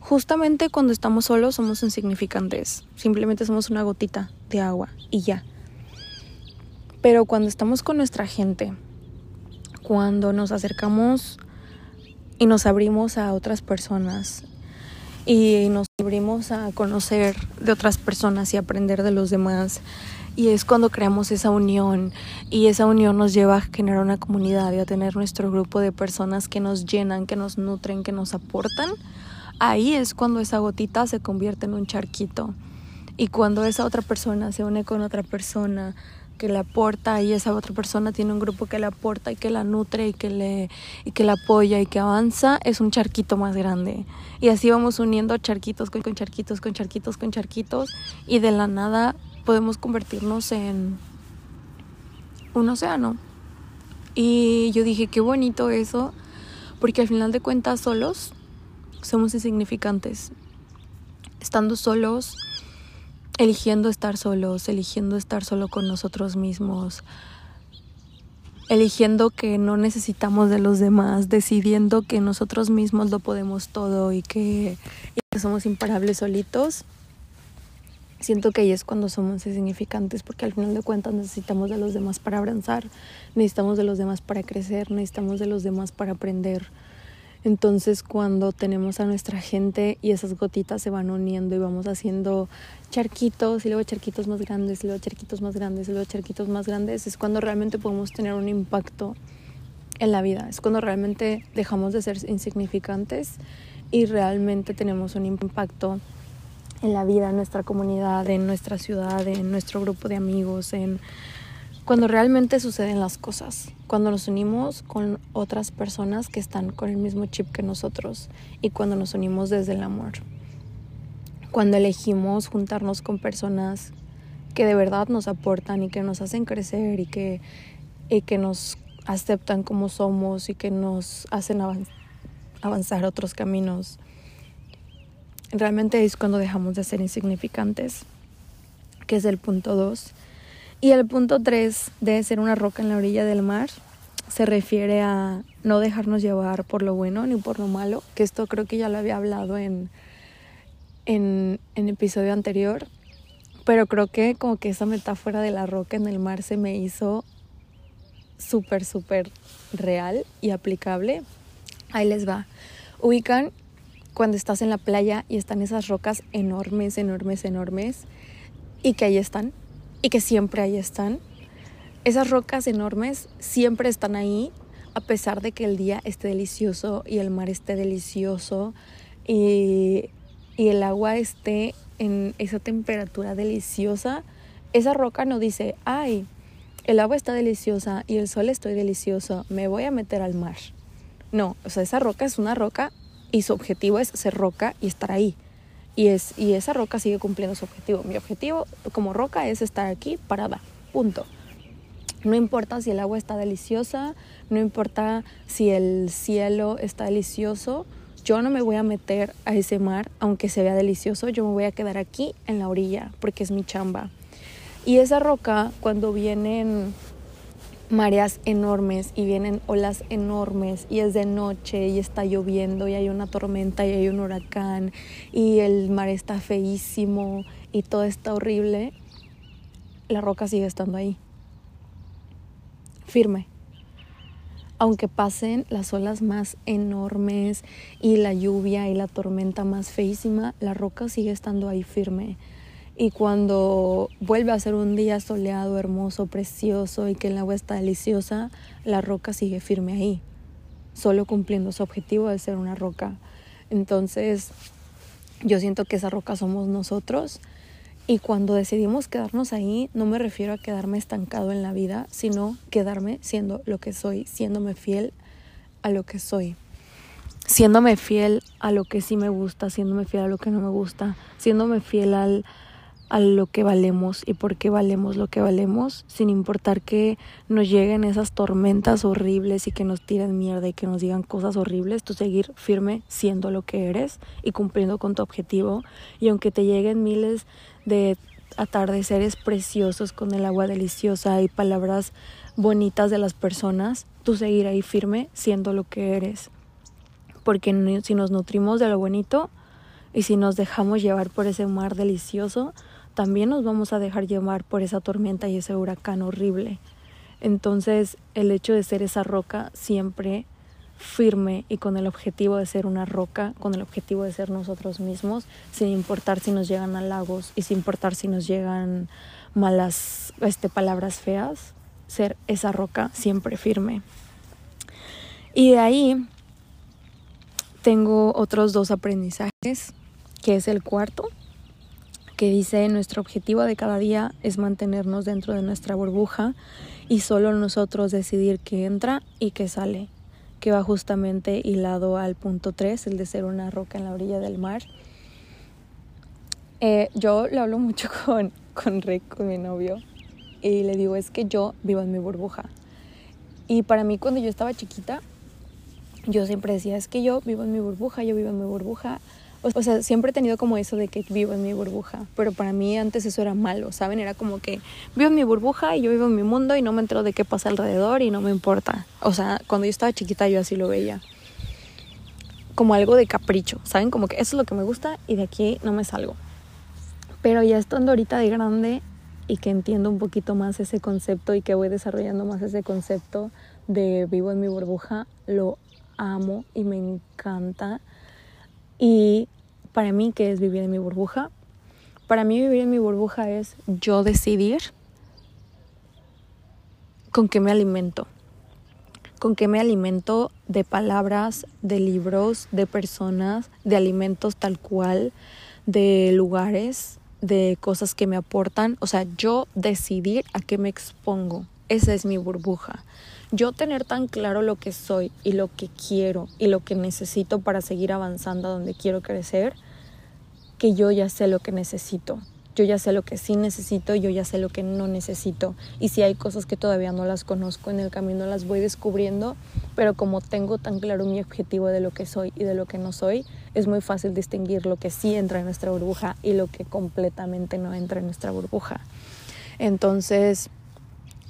justamente cuando estamos solos somos insignificantes, simplemente somos una gotita de agua y ya. Pero cuando estamos con nuestra gente, cuando nos acercamos y nos abrimos a otras personas y nos abrimos a conocer de otras personas y aprender de los demás, y es cuando creamos esa unión y esa unión nos lleva a generar una comunidad y a tener nuestro grupo de personas que nos llenan, que nos nutren, que nos aportan. Ahí es cuando esa gotita se convierte en un charquito. Y cuando esa otra persona se une con otra persona que le aporta y esa otra persona tiene un grupo que le aporta y que la nutre y que le y que la apoya y que avanza, es un charquito más grande. Y así vamos uniendo charquitos con charquitos con charquitos con charquitos y de la nada podemos convertirnos en un océano. Y yo dije, qué bonito eso, porque al final de cuentas solos somos insignificantes. Estando solos, eligiendo estar solos, eligiendo estar solo con nosotros mismos, eligiendo que no necesitamos de los demás, decidiendo que nosotros mismos lo podemos todo y que, somos imparables solitos siento que ahí es cuando somos insignificantes porque al final de cuentas necesitamos de los demás para avanzar, necesitamos de los demás para crecer, necesitamos de los demás para aprender. Entonces cuando tenemos a nuestra gente y esas gotitas se van uniendo y vamos haciendo charquitos y luego charquitos más grandes y luego charquitos más grandes y luego charquitos más grandes, es cuando realmente podemos tener un impacto en la vida, es cuando realmente dejamos de ser insignificantes y realmente tenemos un impacto en la vida, en nuestra comunidad, en nuestra ciudad, en nuestro grupo de amigos, en cuando realmente suceden las cosas, cuando nos unimos con otras personas que están con el mismo chip que nosotros y cuando nos unimos desde el amor. Cuando elegimos juntarnos con personas que de verdad nos aportan y que nos hacen crecer y que, y que nos aceptan como somos y que nos hacen avanzar otros caminos realmente es cuando dejamos de ser insignificantes, que es el punto 2. Y el punto 3 de ser una roca en la orilla del mar se refiere a no dejarnos llevar por lo bueno ni por lo malo, que esto creo que ya lo había hablado en, en, en episodio anterior, pero creo que como que esa metáfora de la roca en el mar se me hizo súper, súper real y aplicable. Ahí les va. Ubican cuando estás en la playa y están esas rocas enormes, enormes, enormes, y que ahí están, y que siempre ahí están. Esas rocas enormes siempre están ahí, a pesar de que el día esté delicioso y el mar esté delicioso y, y el agua esté en esa temperatura deliciosa. Esa roca no dice, ay, el agua está deliciosa y el sol estoy delicioso, me voy a meter al mar. No, o sea, esa roca es una roca y su objetivo es ser roca y estar ahí. Y, es, y esa roca sigue cumpliendo su objetivo. Mi objetivo como roca es estar aquí parada, punto. No importa si el agua está deliciosa, no importa si el cielo está delicioso, yo no me voy a meter a ese mar aunque se vea delicioso, yo me voy a quedar aquí en la orilla porque es mi chamba. Y esa roca cuando vienen mareas enormes y vienen olas enormes y es de noche y está lloviendo y hay una tormenta y hay un huracán y el mar está feísimo y todo está horrible, la roca sigue estando ahí, firme. Aunque pasen las olas más enormes y la lluvia y la tormenta más feísima, la roca sigue estando ahí firme y cuando vuelve a ser un día soleado, hermoso, precioso y que el agua está deliciosa, la roca sigue firme ahí, solo cumpliendo su objetivo de ser una roca. Entonces, yo siento que esa roca somos nosotros y cuando decidimos quedarnos ahí, no me refiero a quedarme estancado en la vida, sino quedarme siendo lo que soy, siéndome fiel a lo que soy siéndome fiel a lo que sí me gusta, siéndome fiel a lo que no me gusta, siéndome fiel al, a lo que valemos y por qué valemos lo que valemos, sin importar que nos lleguen esas tormentas horribles y que nos tiren mierda y que nos digan cosas horribles, tú seguir firme siendo lo que eres y cumpliendo con tu objetivo. Y aunque te lleguen miles de atardeceres preciosos con el agua deliciosa y palabras bonitas de las personas, tú seguir ahí firme siendo lo que eres. Porque si nos nutrimos de lo bonito, Y si nos dejamos llevar por ese mar delicioso, también nos vamos a dejar llevar por esa tormenta y ese huracán horrible. Entonces, el hecho de ser esa roca siempre firme y con el objetivo de ser una roca, con el objetivo de ser nosotros mismos, sin importar si nos llegan a lagos y sin importar si nos llegan malas este, palabras feas, ser esa roca siempre firme. Y de ahí tengo otros dos aprendizajes, que es el cuarto, que dice nuestro objetivo de cada día es mantenernos dentro de nuestra burbuja y solo nosotros decidir qué entra y qué sale, que va justamente hilado al punto 3, el de ser una roca en la orilla del mar. Eh, yo le hablo mucho [laughs] con, con Rick, con mi novio, y le digo, es que yo vivo en mi burbuja. Y para mí cuando yo estaba chiquita, yo siempre decía, es que yo vivo en mi burbuja, yo vivo en mi burbuja. O sea, siempre he tenido como eso de que vivo en mi burbuja, pero para mí antes eso era malo, ¿saben? Era como que vivo en mi burbuja y yo vivo en mi mundo y no me entero de qué pasa alrededor y no me importa. O sea, cuando yo estaba chiquita yo así lo veía. Como algo de capricho, ¿saben? Como que eso es lo que me gusta y de aquí no me salgo. Pero ya estando ahorita de grande y que entiendo un poquito más ese concepto y que voy desarrollando más ese concepto de vivo en mi burbuja, lo amo y me encanta. Y para mí, ¿qué es vivir en mi burbuja? Para mí vivir en mi burbuja es yo decidir con qué me alimento. Con qué me alimento de palabras, de libros, de personas, de alimentos tal cual, de lugares, de cosas que me aportan. O sea, yo decidir a qué me expongo. Esa es mi burbuja yo tener tan claro lo que soy y lo que quiero y lo que necesito para seguir avanzando a donde quiero crecer, que yo ya sé lo que necesito. Yo ya sé lo que sí necesito, yo ya sé lo que no necesito. Y si hay cosas que todavía no las conozco en el camino, las voy descubriendo, pero como tengo tan claro mi objetivo de lo que soy y de lo que no soy, es muy fácil distinguir lo que sí entra en nuestra burbuja y lo que completamente no entra en nuestra burbuja. Entonces,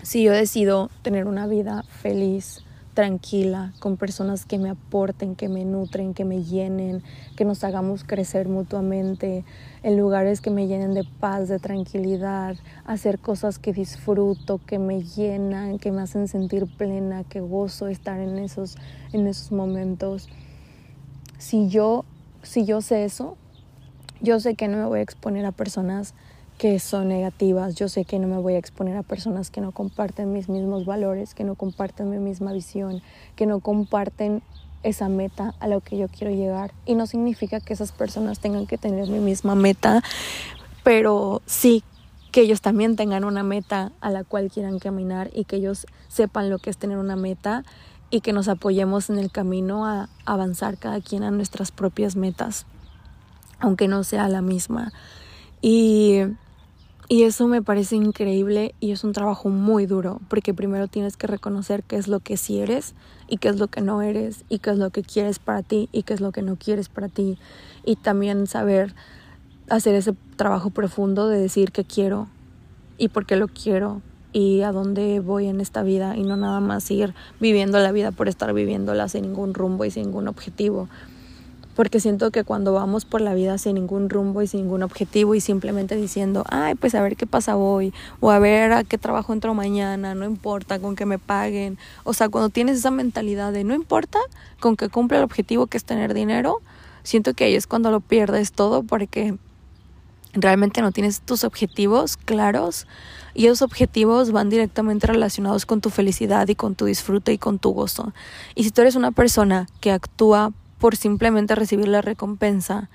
si yo decido tener una vida feliz, tranquila, con personas que me aporten, que me nutren, que me llenen, que nos hagamos crecer mutuamente, en lugares que me llenen de paz, de tranquilidad, hacer cosas que disfruto, que me llenan, que me hacen sentir plena, que gozo estar en esos, en esos momentos. Si yo, si yo sé eso, yo sé que no me voy a exponer a personas que son negativas. Yo sé que no me voy a exponer a personas que no comparten mis mismos valores, que no comparten mi misma visión, que no comparten esa meta a la que yo quiero llegar. Y no significa que esas personas tengan que tener mi misma meta, pero sí que ellos también tengan una meta a la cual quieran caminar y que ellos sepan lo que es tener una meta y que nos apoyemos en el camino a avanzar cada quien a nuestras propias metas, aunque no sea la misma. Y y eso me parece increíble y es un trabajo muy duro, porque primero tienes que reconocer qué es lo que sí eres y qué es lo que no eres y qué es lo que quieres para ti y qué es lo que no quieres para ti. Y también saber hacer ese trabajo profundo de decir qué quiero y por qué lo quiero y a dónde voy en esta vida y no nada más ir viviendo la vida por estar viviéndola sin ningún rumbo y sin ningún objetivo porque siento que cuando vamos por la vida sin ningún rumbo y sin ningún objetivo y simplemente diciendo, ay, pues a ver qué pasa hoy, o a ver a qué trabajo entro mañana, no importa con que me paguen, o sea, cuando tienes esa mentalidad de no importa con que cumpla el objetivo que es tener dinero, siento que ahí es cuando lo pierdes todo porque realmente no tienes tus objetivos claros y esos objetivos van directamente relacionados con tu felicidad y con tu disfrute y con tu gozo. Y si tú eres una persona que actúa por simplemente recibir la recompensa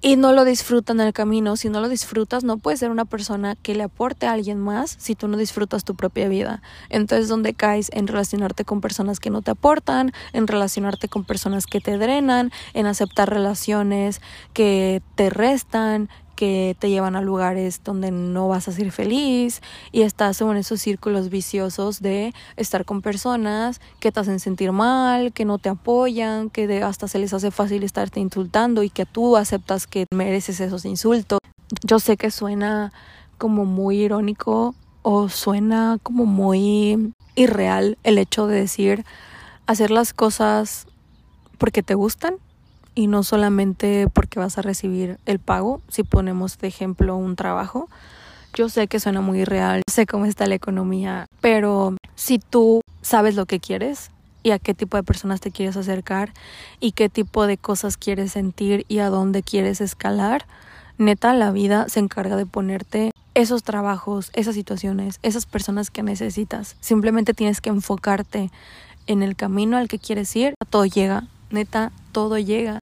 y no lo disfrutan el camino. Si no lo disfrutas, no puedes ser una persona que le aporte a alguien más si tú no disfrutas tu propia vida. Entonces, donde caes en relacionarte con personas que no te aportan, en relacionarte con personas que te drenan, en aceptar relaciones que te restan, que te llevan a lugares donde no vas a ser feliz y estás en esos círculos viciosos de estar con personas que te hacen sentir mal, que no te apoyan, que hasta se les hace fácil estarte insultando y que tú aceptas que mereces esos insultos. Yo sé que suena como muy irónico o suena como muy irreal el hecho de decir hacer las cosas porque te gustan y no solamente porque vas a recibir el pago, si ponemos de ejemplo un trabajo. Yo sé que suena muy real, sé cómo está la economía, pero si tú sabes lo que quieres y a qué tipo de personas te quieres acercar y qué tipo de cosas quieres sentir y a dónde quieres escalar, neta la vida se encarga de ponerte esos trabajos, esas situaciones, esas personas que necesitas. Simplemente tienes que enfocarte en el camino al que quieres ir. Todo llega, neta, todo llega.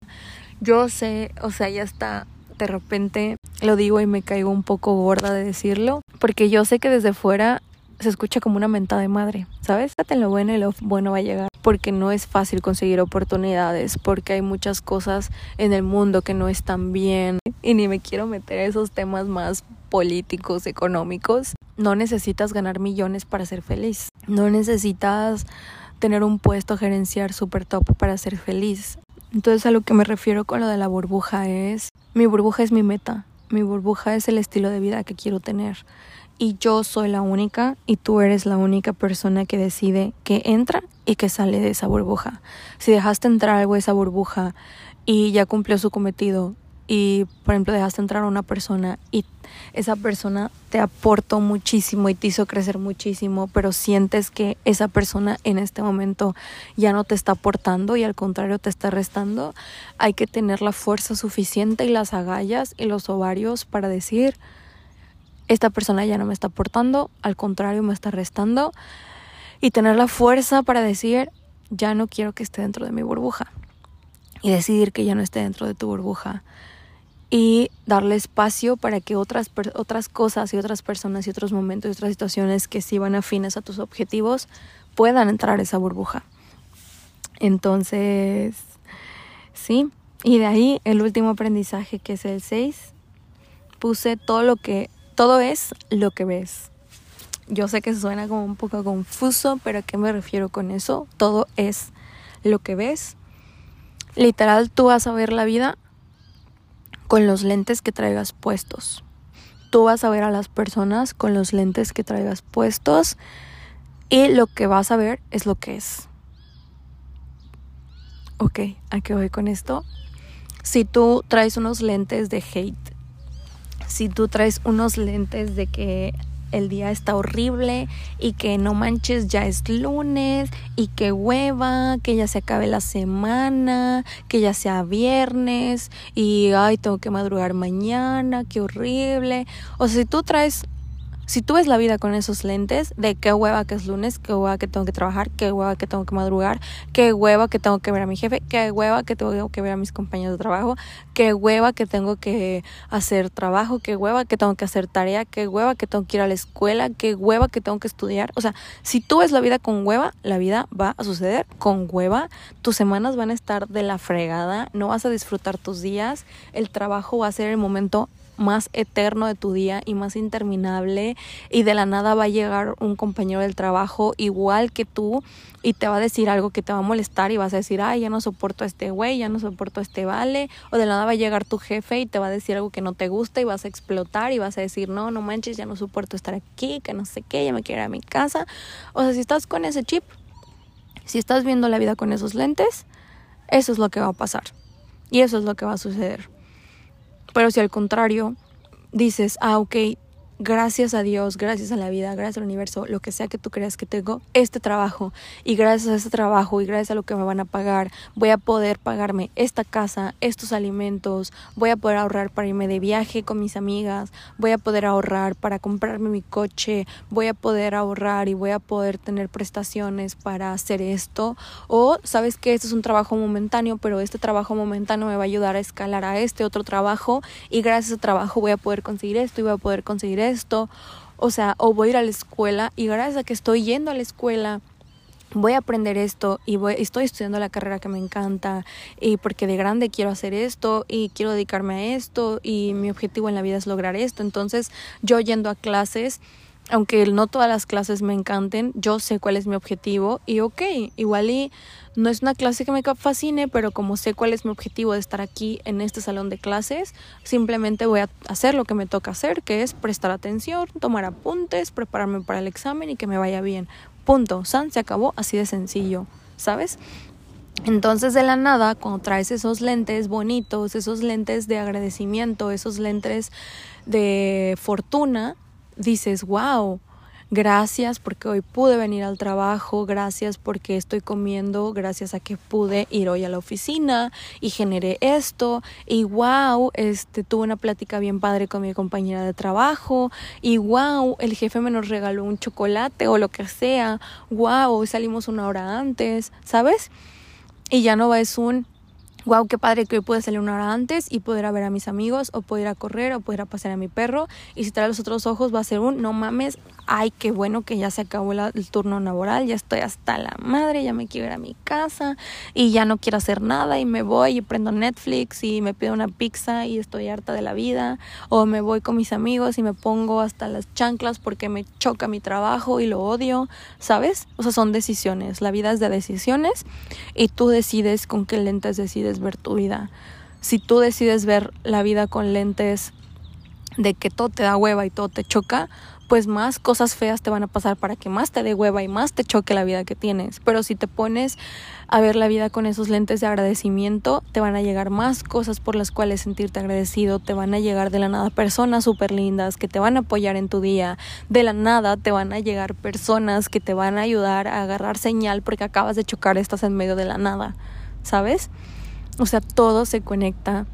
Yo sé, o sea, ya está, de repente lo digo y me caigo un poco gorda de decirlo, porque yo sé que desde fuera se escucha como una mentada de madre, ¿sabes? En lo bueno y lo bueno va a llegar, porque no es fácil conseguir oportunidades, porque hay muchas cosas en el mundo que no están bien y ni me quiero meter a esos temas más políticos, económicos. No necesitas ganar millones para ser feliz. No necesitas tener un puesto gerenciar super top para ser feliz. Entonces a lo que me refiero con lo de la burbuja es, mi burbuja es mi meta, mi burbuja es el estilo de vida que quiero tener. Y yo soy la única y tú eres la única persona que decide que entra y que sale de esa burbuja. Si dejaste entrar algo de esa burbuja y ya cumplió su cometido y por ejemplo dejaste entrar a una persona y esa persona te aportó muchísimo y te hizo crecer muchísimo, pero sientes que esa persona en este momento ya no te está aportando y al contrario te está restando, hay que tener la fuerza suficiente y las agallas y los ovarios para decir, esta persona ya no me está aportando, al contrario me está restando y tener la fuerza para decir, ya no quiero que esté dentro de mi burbuja y decidir que ya no esté dentro de tu burbuja y darle espacio para que otras, otras cosas y otras personas y otros momentos y otras situaciones que sí van afines a tus objetivos puedan entrar a esa burbuja. Entonces, sí, y de ahí el último aprendizaje que es el 6, puse todo lo que, todo es lo que ves. Yo sé que suena como un poco confuso, pero ¿a qué me refiero con eso? Todo es lo que ves. Literal, tú vas a ver la vida con los lentes que traigas puestos. Tú vas a ver a las personas con los lentes que traigas puestos y lo que vas a ver es lo que es. Ok, ¿a qué voy con esto? Si tú traes unos lentes de hate, si tú traes unos lentes de que el día está horrible y que no manches ya es lunes y que hueva, que ya se acabe la semana, que ya sea viernes y ay, tengo que madrugar mañana, qué horrible. O sea, si tú traes si tú ves la vida con esos lentes de qué hueva que es lunes, qué hueva que tengo que trabajar, qué hueva que tengo que madrugar, qué hueva que tengo que ver a mi jefe, qué hueva que tengo que ver a mis compañeros de trabajo, qué hueva que tengo que hacer trabajo, qué hueva que tengo que hacer tarea, qué hueva que tengo que ir a la escuela, qué hueva que tengo que estudiar. O sea, si tú ves la vida con hueva, la vida va a suceder con hueva. Tus semanas van a estar de la fregada, no vas a disfrutar tus días, el trabajo va a ser el momento más eterno de tu día y más interminable y de la nada va a llegar un compañero del trabajo igual que tú y te va a decir algo que te va a molestar y vas a decir, ay, ya no soporto a este güey, ya no soporto a este vale, o de la nada va a llegar tu jefe y te va a decir algo que no te gusta y vas a explotar y vas a decir, no, no manches, ya no soporto estar aquí, que no sé qué, ya me quiero ir a mi casa. O sea, si estás con ese chip, si estás viendo la vida con esos lentes, eso es lo que va a pasar y eso es lo que va a suceder. Pero si al contrario dices, ah, ok, gracias a Dios, gracias a la vida, gracias al universo, lo que sea que tú creas que tengo, este trabajo y gracias a este trabajo y gracias a lo que me van a pagar, voy a poder pagarme esta casa, estos alimentos, voy a poder ahorrar para irme de viaje con mis amigas, voy a poder ahorrar para comprarme mi coche, voy a poder ahorrar y voy a poder tener prestaciones para hacer esto. O sabes que este es un trabajo momentáneo, pero este trabajo momentáneo me va a ayudar a escalar a este otro trabajo y gracias a ese trabajo voy a poder conseguir esto y voy a poder conseguir esto, o sea, o voy a ir a la escuela y gracias a que estoy yendo a la escuela voy a aprender esto y voy, estoy estudiando la carrera que me encanta y porque de grande quiero hacer esto y quiero dedicarme a esto y mi objetivo en la vida es lograr esto. Entonces yo yendo a clases, aunque no todas las clases me encanten, yo sé cuál es mi objetivo y ok, igual no es una clase que me fascine, pero como sé cuál es mi objetivo de estar aquí en este salón de clases, simplemente voy a hacer lo que me toca hacer, que es prestar atención, tomar apuntes, prepararme para el examen y que me vaya bien. Punto. San se acabó así de sencillo, ¿sabes? Entonces de la nada, cuando traes esos lentes bonitos, esos lentes de agradecimiento, esos lentes de fortuna, dices, wow, Gracias porque hoy pude venir al trabajo, gracias porque estoy comiendo, gracias a que pude ir hoy a la oficina y generé esto y wow, este tuve una plática bien padre con mi compañera de trabajo y wow, el jefe me nos regaló un chocolate o lo que sea, wow, salimos una hora antes, ¿sabes? Y ya no es un wow, qué padre que hoy pude salir una hora antes y poder ver a mis amigos o poder ir a correr o poder ir a pasear a mi perro. Y si trae los otros ojos va a ser un, no mames, ay, qué bueno que ya se acabó el turno laboral, ya estoy hasta la madre, ya me quiero ir a mi casa y ya no quiero hacer nada y me voy y prendo Netflix y me pido una pizza y estoy harta de la vida. O me voy con mis amigos y me pongo hasta las chanclas porque me choca mi trabajo y lo odio, ¿sabes? O sea, son decisiones, la vida es de decisiones y tú decides con qué lentes decides ver tu vida. Si tú decides ver la vida con lentes de que todo te da hueva y todo te choca, pues más cosas feas te van a pasar para que más te dé hueva y más te choque la vida que tienes. Pero si te pones a ver la vida con esos lentes de agradecimiento, te van a llegar más cosas por las cuales sentirte agradecido, te van a llegar de la nada personas súper lindas que te van a apoyar en tu día, de la nada te van a llegar personas que te van a ayudar a agarrar señal porque acabas de chocar, estás en medio de la nada, ¿sabes? O sea, todo se conecta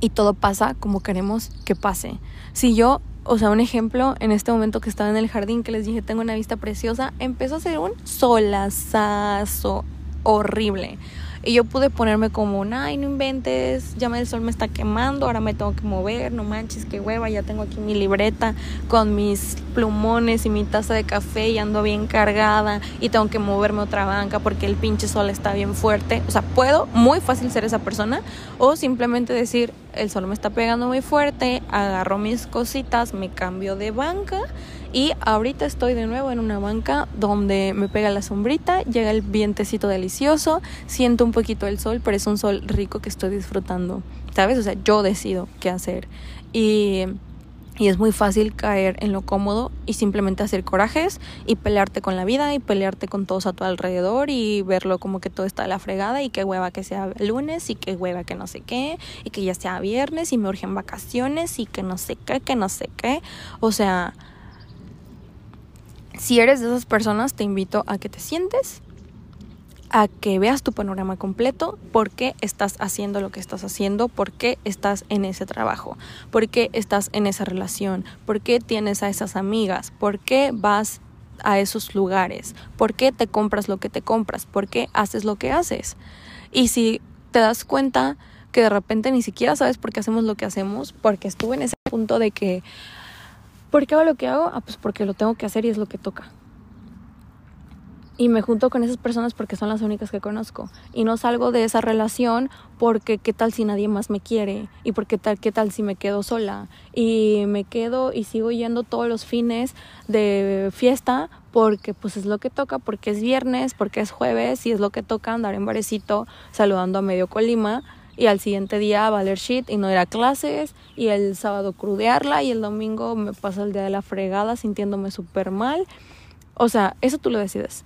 y todo pasa como queremos que pase. Si yo, o sea, un ejemplo, en este momento que estaba en el jardín que les dije tengo una vista preciosa, empezó a ser un solazazo horrible. Y yo pude ponerme como, ay, no inventes, ya el sol me está quemando, ahora me tengo que mover, no manches, qué hueva, ya tengo aquí mi libreta con mis plumones y mi taza de café y ando bien cargada y tengo que moverme otra banca porque el pinche sol está bien fuerte. O sea, puedo muy fácil ser esa persona o simplemente decir, el sol me está pegando muy fuerte, agarro mis cositas, me cambio de banca y ahorita estoy de nuevo en una banca donde me pega la sombrita, llega el vientecito delicioso, siento un poquito el sol, pero es un sol rico que estoy disfrutando, ¿sabes? O sea, yo decido qué hacer. Y, y es muy fácil caer en lo cómodo y simplemente hacer corajes y pelearte con la vida y pelearte con todos a tu alrededor y verlo como que todo está a la fregada y qué hueva que sea lunes y qué hueva que no sé qué y que ya sea viernes y me urgen vacaciones y que no sé qué, que no sé qué. O sea si eres de esas personas, te invito a que te sientes, a que veas tu panorama completo, por qué estás haciendo lo que estás haciendo, por qué estás en ese trabajo, por qué estás en esa relación, por qué tienes a esas amigas, por qué vas a esos lugares, por qué te compras lo que te compras, por qué haces lo que haces. Y si te das cuenta que de repente ni siquiera sabes por qué hacemos lo que hacemos, porque estuve en ese punto de que ¿Por qué hago lo que hago? Ah, pues porque lo tengo que hacer y es lo que toca. Y me junto con esas personas porque son las únicas que conozco. Y no salgo de esa relación porque qué tal si nadie más me quiere. Y porque tal, qué tal si me quedo sola. Y me quedo y sigo yendo todos los fines de fiesta porque pues es lo que toca, porque es viernes, porque es jueves y es lo que toca andar en barecito saludando a medio Colima y al siguiente día valer shit y no ir a clases y el sábado crudearla y el domingo me pasa el día de la fregada sintiéndome súper mal. O sea, eso tú lo decides.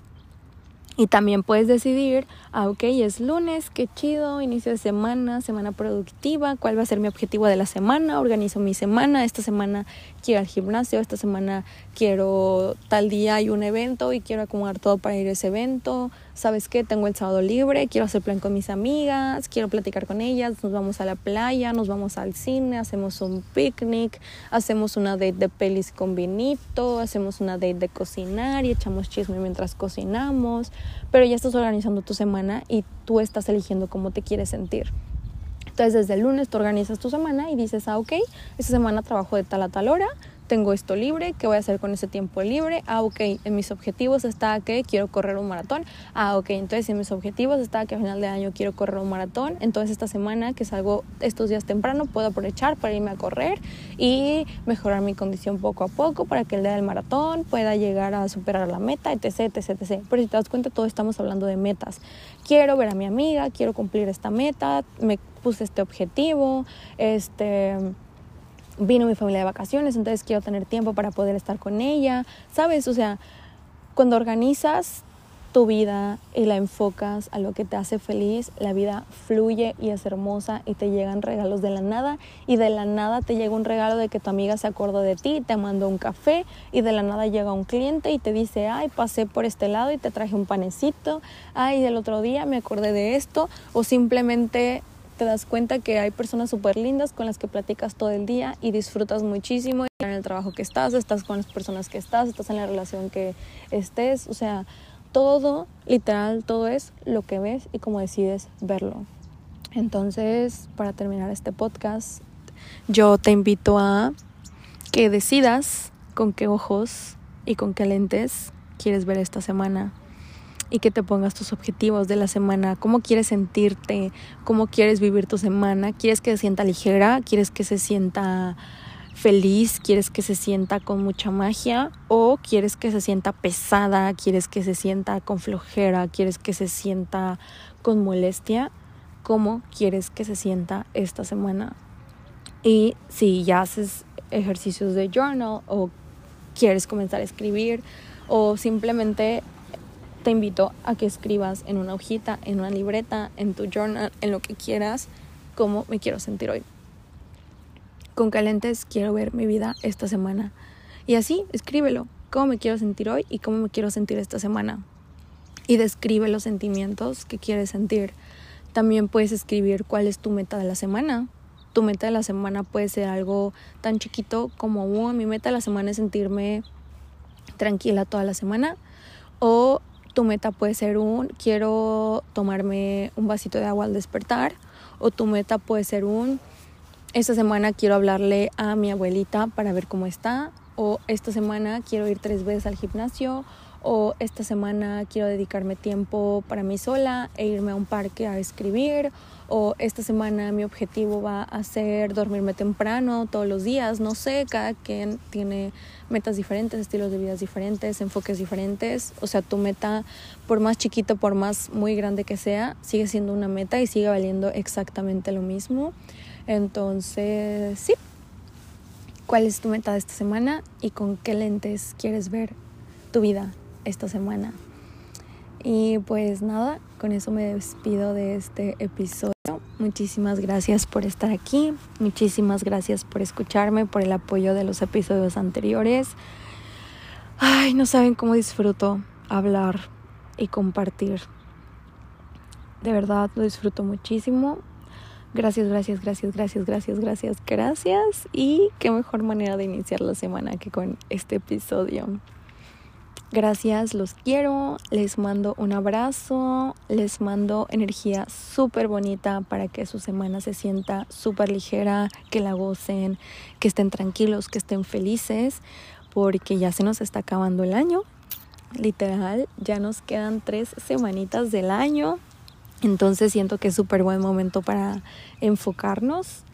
Y también puedes decidir, ah, ok, es lunes, qué chido, inicio de semana, semana productiva, cuál va a ser mi objetivo de la semana, organizo mi semana, esta semana quiero al gimnasio, esta semana quiero tal día hay un evento y quiero acomodar todo para ir a ese evento, ¿sabes qué? Tengo el sábado libre, quiero hacer plan con mis amigas, quiero platicar con ellas, nos vamos a la playa, nos vamos al cine, hacemos un picnic, hacemos una date de pelis con vinito, hacemos una date de cocinar y echamos chisme mientras cocinamos, pero ya estás organizando tu semana y tú estás eligiendo cómo te quieres sentir. Entonces desde el lunes tú organizas tu semana y dices, ah, ok, esta semana trabajo de tal a tal hora, tengo esto libre, ¿qué voy a hacer con ese tiempo libre? Ah, ok, en mis objetivos está que quiero correr un maratón. Ah, ok, entonces en mis objetivos está que a final de año quiero correr un maratón. Entonces esta semana que salgo estos días temprano puedo aprovechar para irme a correr y mejorar mi condición poco a poco para que el día del maratón pueda llegar a superar la meta, etc, etc, etc. Pero si te das cuenta, todos estamos hablando de metas. Quiero ver a mi amiga, quiero cumplir esta meta, me puse este objetivo, este vino mi familia de vacaciones, entonces quiero tener tiempo para poder estar con ella, ¿sabes? O sea, cuando organizas tu vida y la enfocas a lo que te hace feliz, la vida fluye y es hermosa y te llegan regalos de la nada y de la nada te llega un regalo de que tu amiga se acordó de ti, te mandó un café y de la nada llega un cliente y te dice, ay, pasé por este lado y te traje un panecito, ay, el otro día me acordé de esto o simplemente te das cuenta que hay personas súper lindas con las que platicas todo el día y disfrutas muchísimo en el trabajo que estás, estás con las personas que estás, estás en la relación que estés, o sea, todo, literal, todo es lo que ves y cómo decides verlo. Entonces, para terminar este podcast, yo te invito a que decidas con qué ojos y con qué lentes quieres ver esta semana y que te pongas tus objetivos de la semana, cómo quieres sentirte, cómo quieres vivir tu semana, quieres que se sienta ligera, quieres que se sienta feliz, quieres que se sienta con mucha magia o quieres que se sienta pesada, quieres que se sienta con flojera, quieres que se sienta con molestia, cómo quieres que se sienta esta semana. Y si ya haces ejercicios de journal o quieres comenzar a escribir o simplemente te invito a que escribas en una hojita, en una libreta, en tu journal, en lo que quieras, cómo me quiero sentir hoy con calentes quiero ver mi vida esta semana. Y así, escríbelo, cómo me quiero sentir hoy y cómo me quiero sentir esta semana. Y describe los sentimientos que quieres sentir. También puedes escribir cuál es tu meta de la semana. Tu meta de la semana puede ser algo tan chiquito como, oh, mi meta de la semana es sentirme tranquila toda la semana. O tu meta puede ser un, quiero tomarme un vasito de agua al despertar. O tu meta puede ser un, esta semana quiero hablarle a mi abuelita para ver cómo está, o esta semana quiero ir tres veces al gimnasio, o esta semana quiero dedicarme tiempo para mí sola e irme a un parque a escribir, o esta semana mi objetivo va a ser dormirme temprano todos los días, no sé, cada quien tiene metas diferentes, estilos de vida diferentes, enfoques diferentes, o sea, tu meta, por más chiquito, por más muy grande que sea, sigue siendo una meta y sigue valiendo exactamente lo mismo. Entonces, sí. ¿Cuál es tu meta de esta semana y con qué lentes quieres ver tu vida esta semana? Y pues nada, con eso me despido de este episodio. Muchísimas gracias por estar aquí. Muchísimas gracias por escucharme, por el apoyo de los episodios anteriores. Ay, no saben cómo disfruto hablar y compartir. De verdad lo disfruto muchísimo. Gracias, gracias, gracias, gracias, gracias, gracias, gracias. Y qué mejor manera de iniciar la semana que con este episodio. Gracias, los quiero, les mando un abrazo, les mando energía súper bonita para que su semana se sienta súper ligera, que la gocen, que estén tranquilos, que estén felices, porque ya se nos está acabando el año. Literal, ya nos quedan tres semanitas del año entonces siento que es súper buen momento para enfocarnos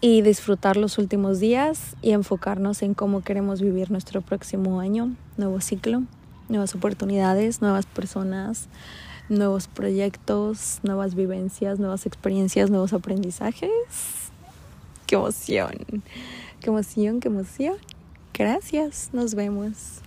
y disfrutar los últimos días y enfocarnos en cómo queremos vivir nuestro próximo año, nuevo ciclo, nuevas oportunidades, nuevas personas, nuevos proyectos, nuevas vivencias, nuevas experiencias, nuevos aprendizajes. ¡Qué emoción! ¡Qué emoción, qué emoción! Gracias, nos vemos.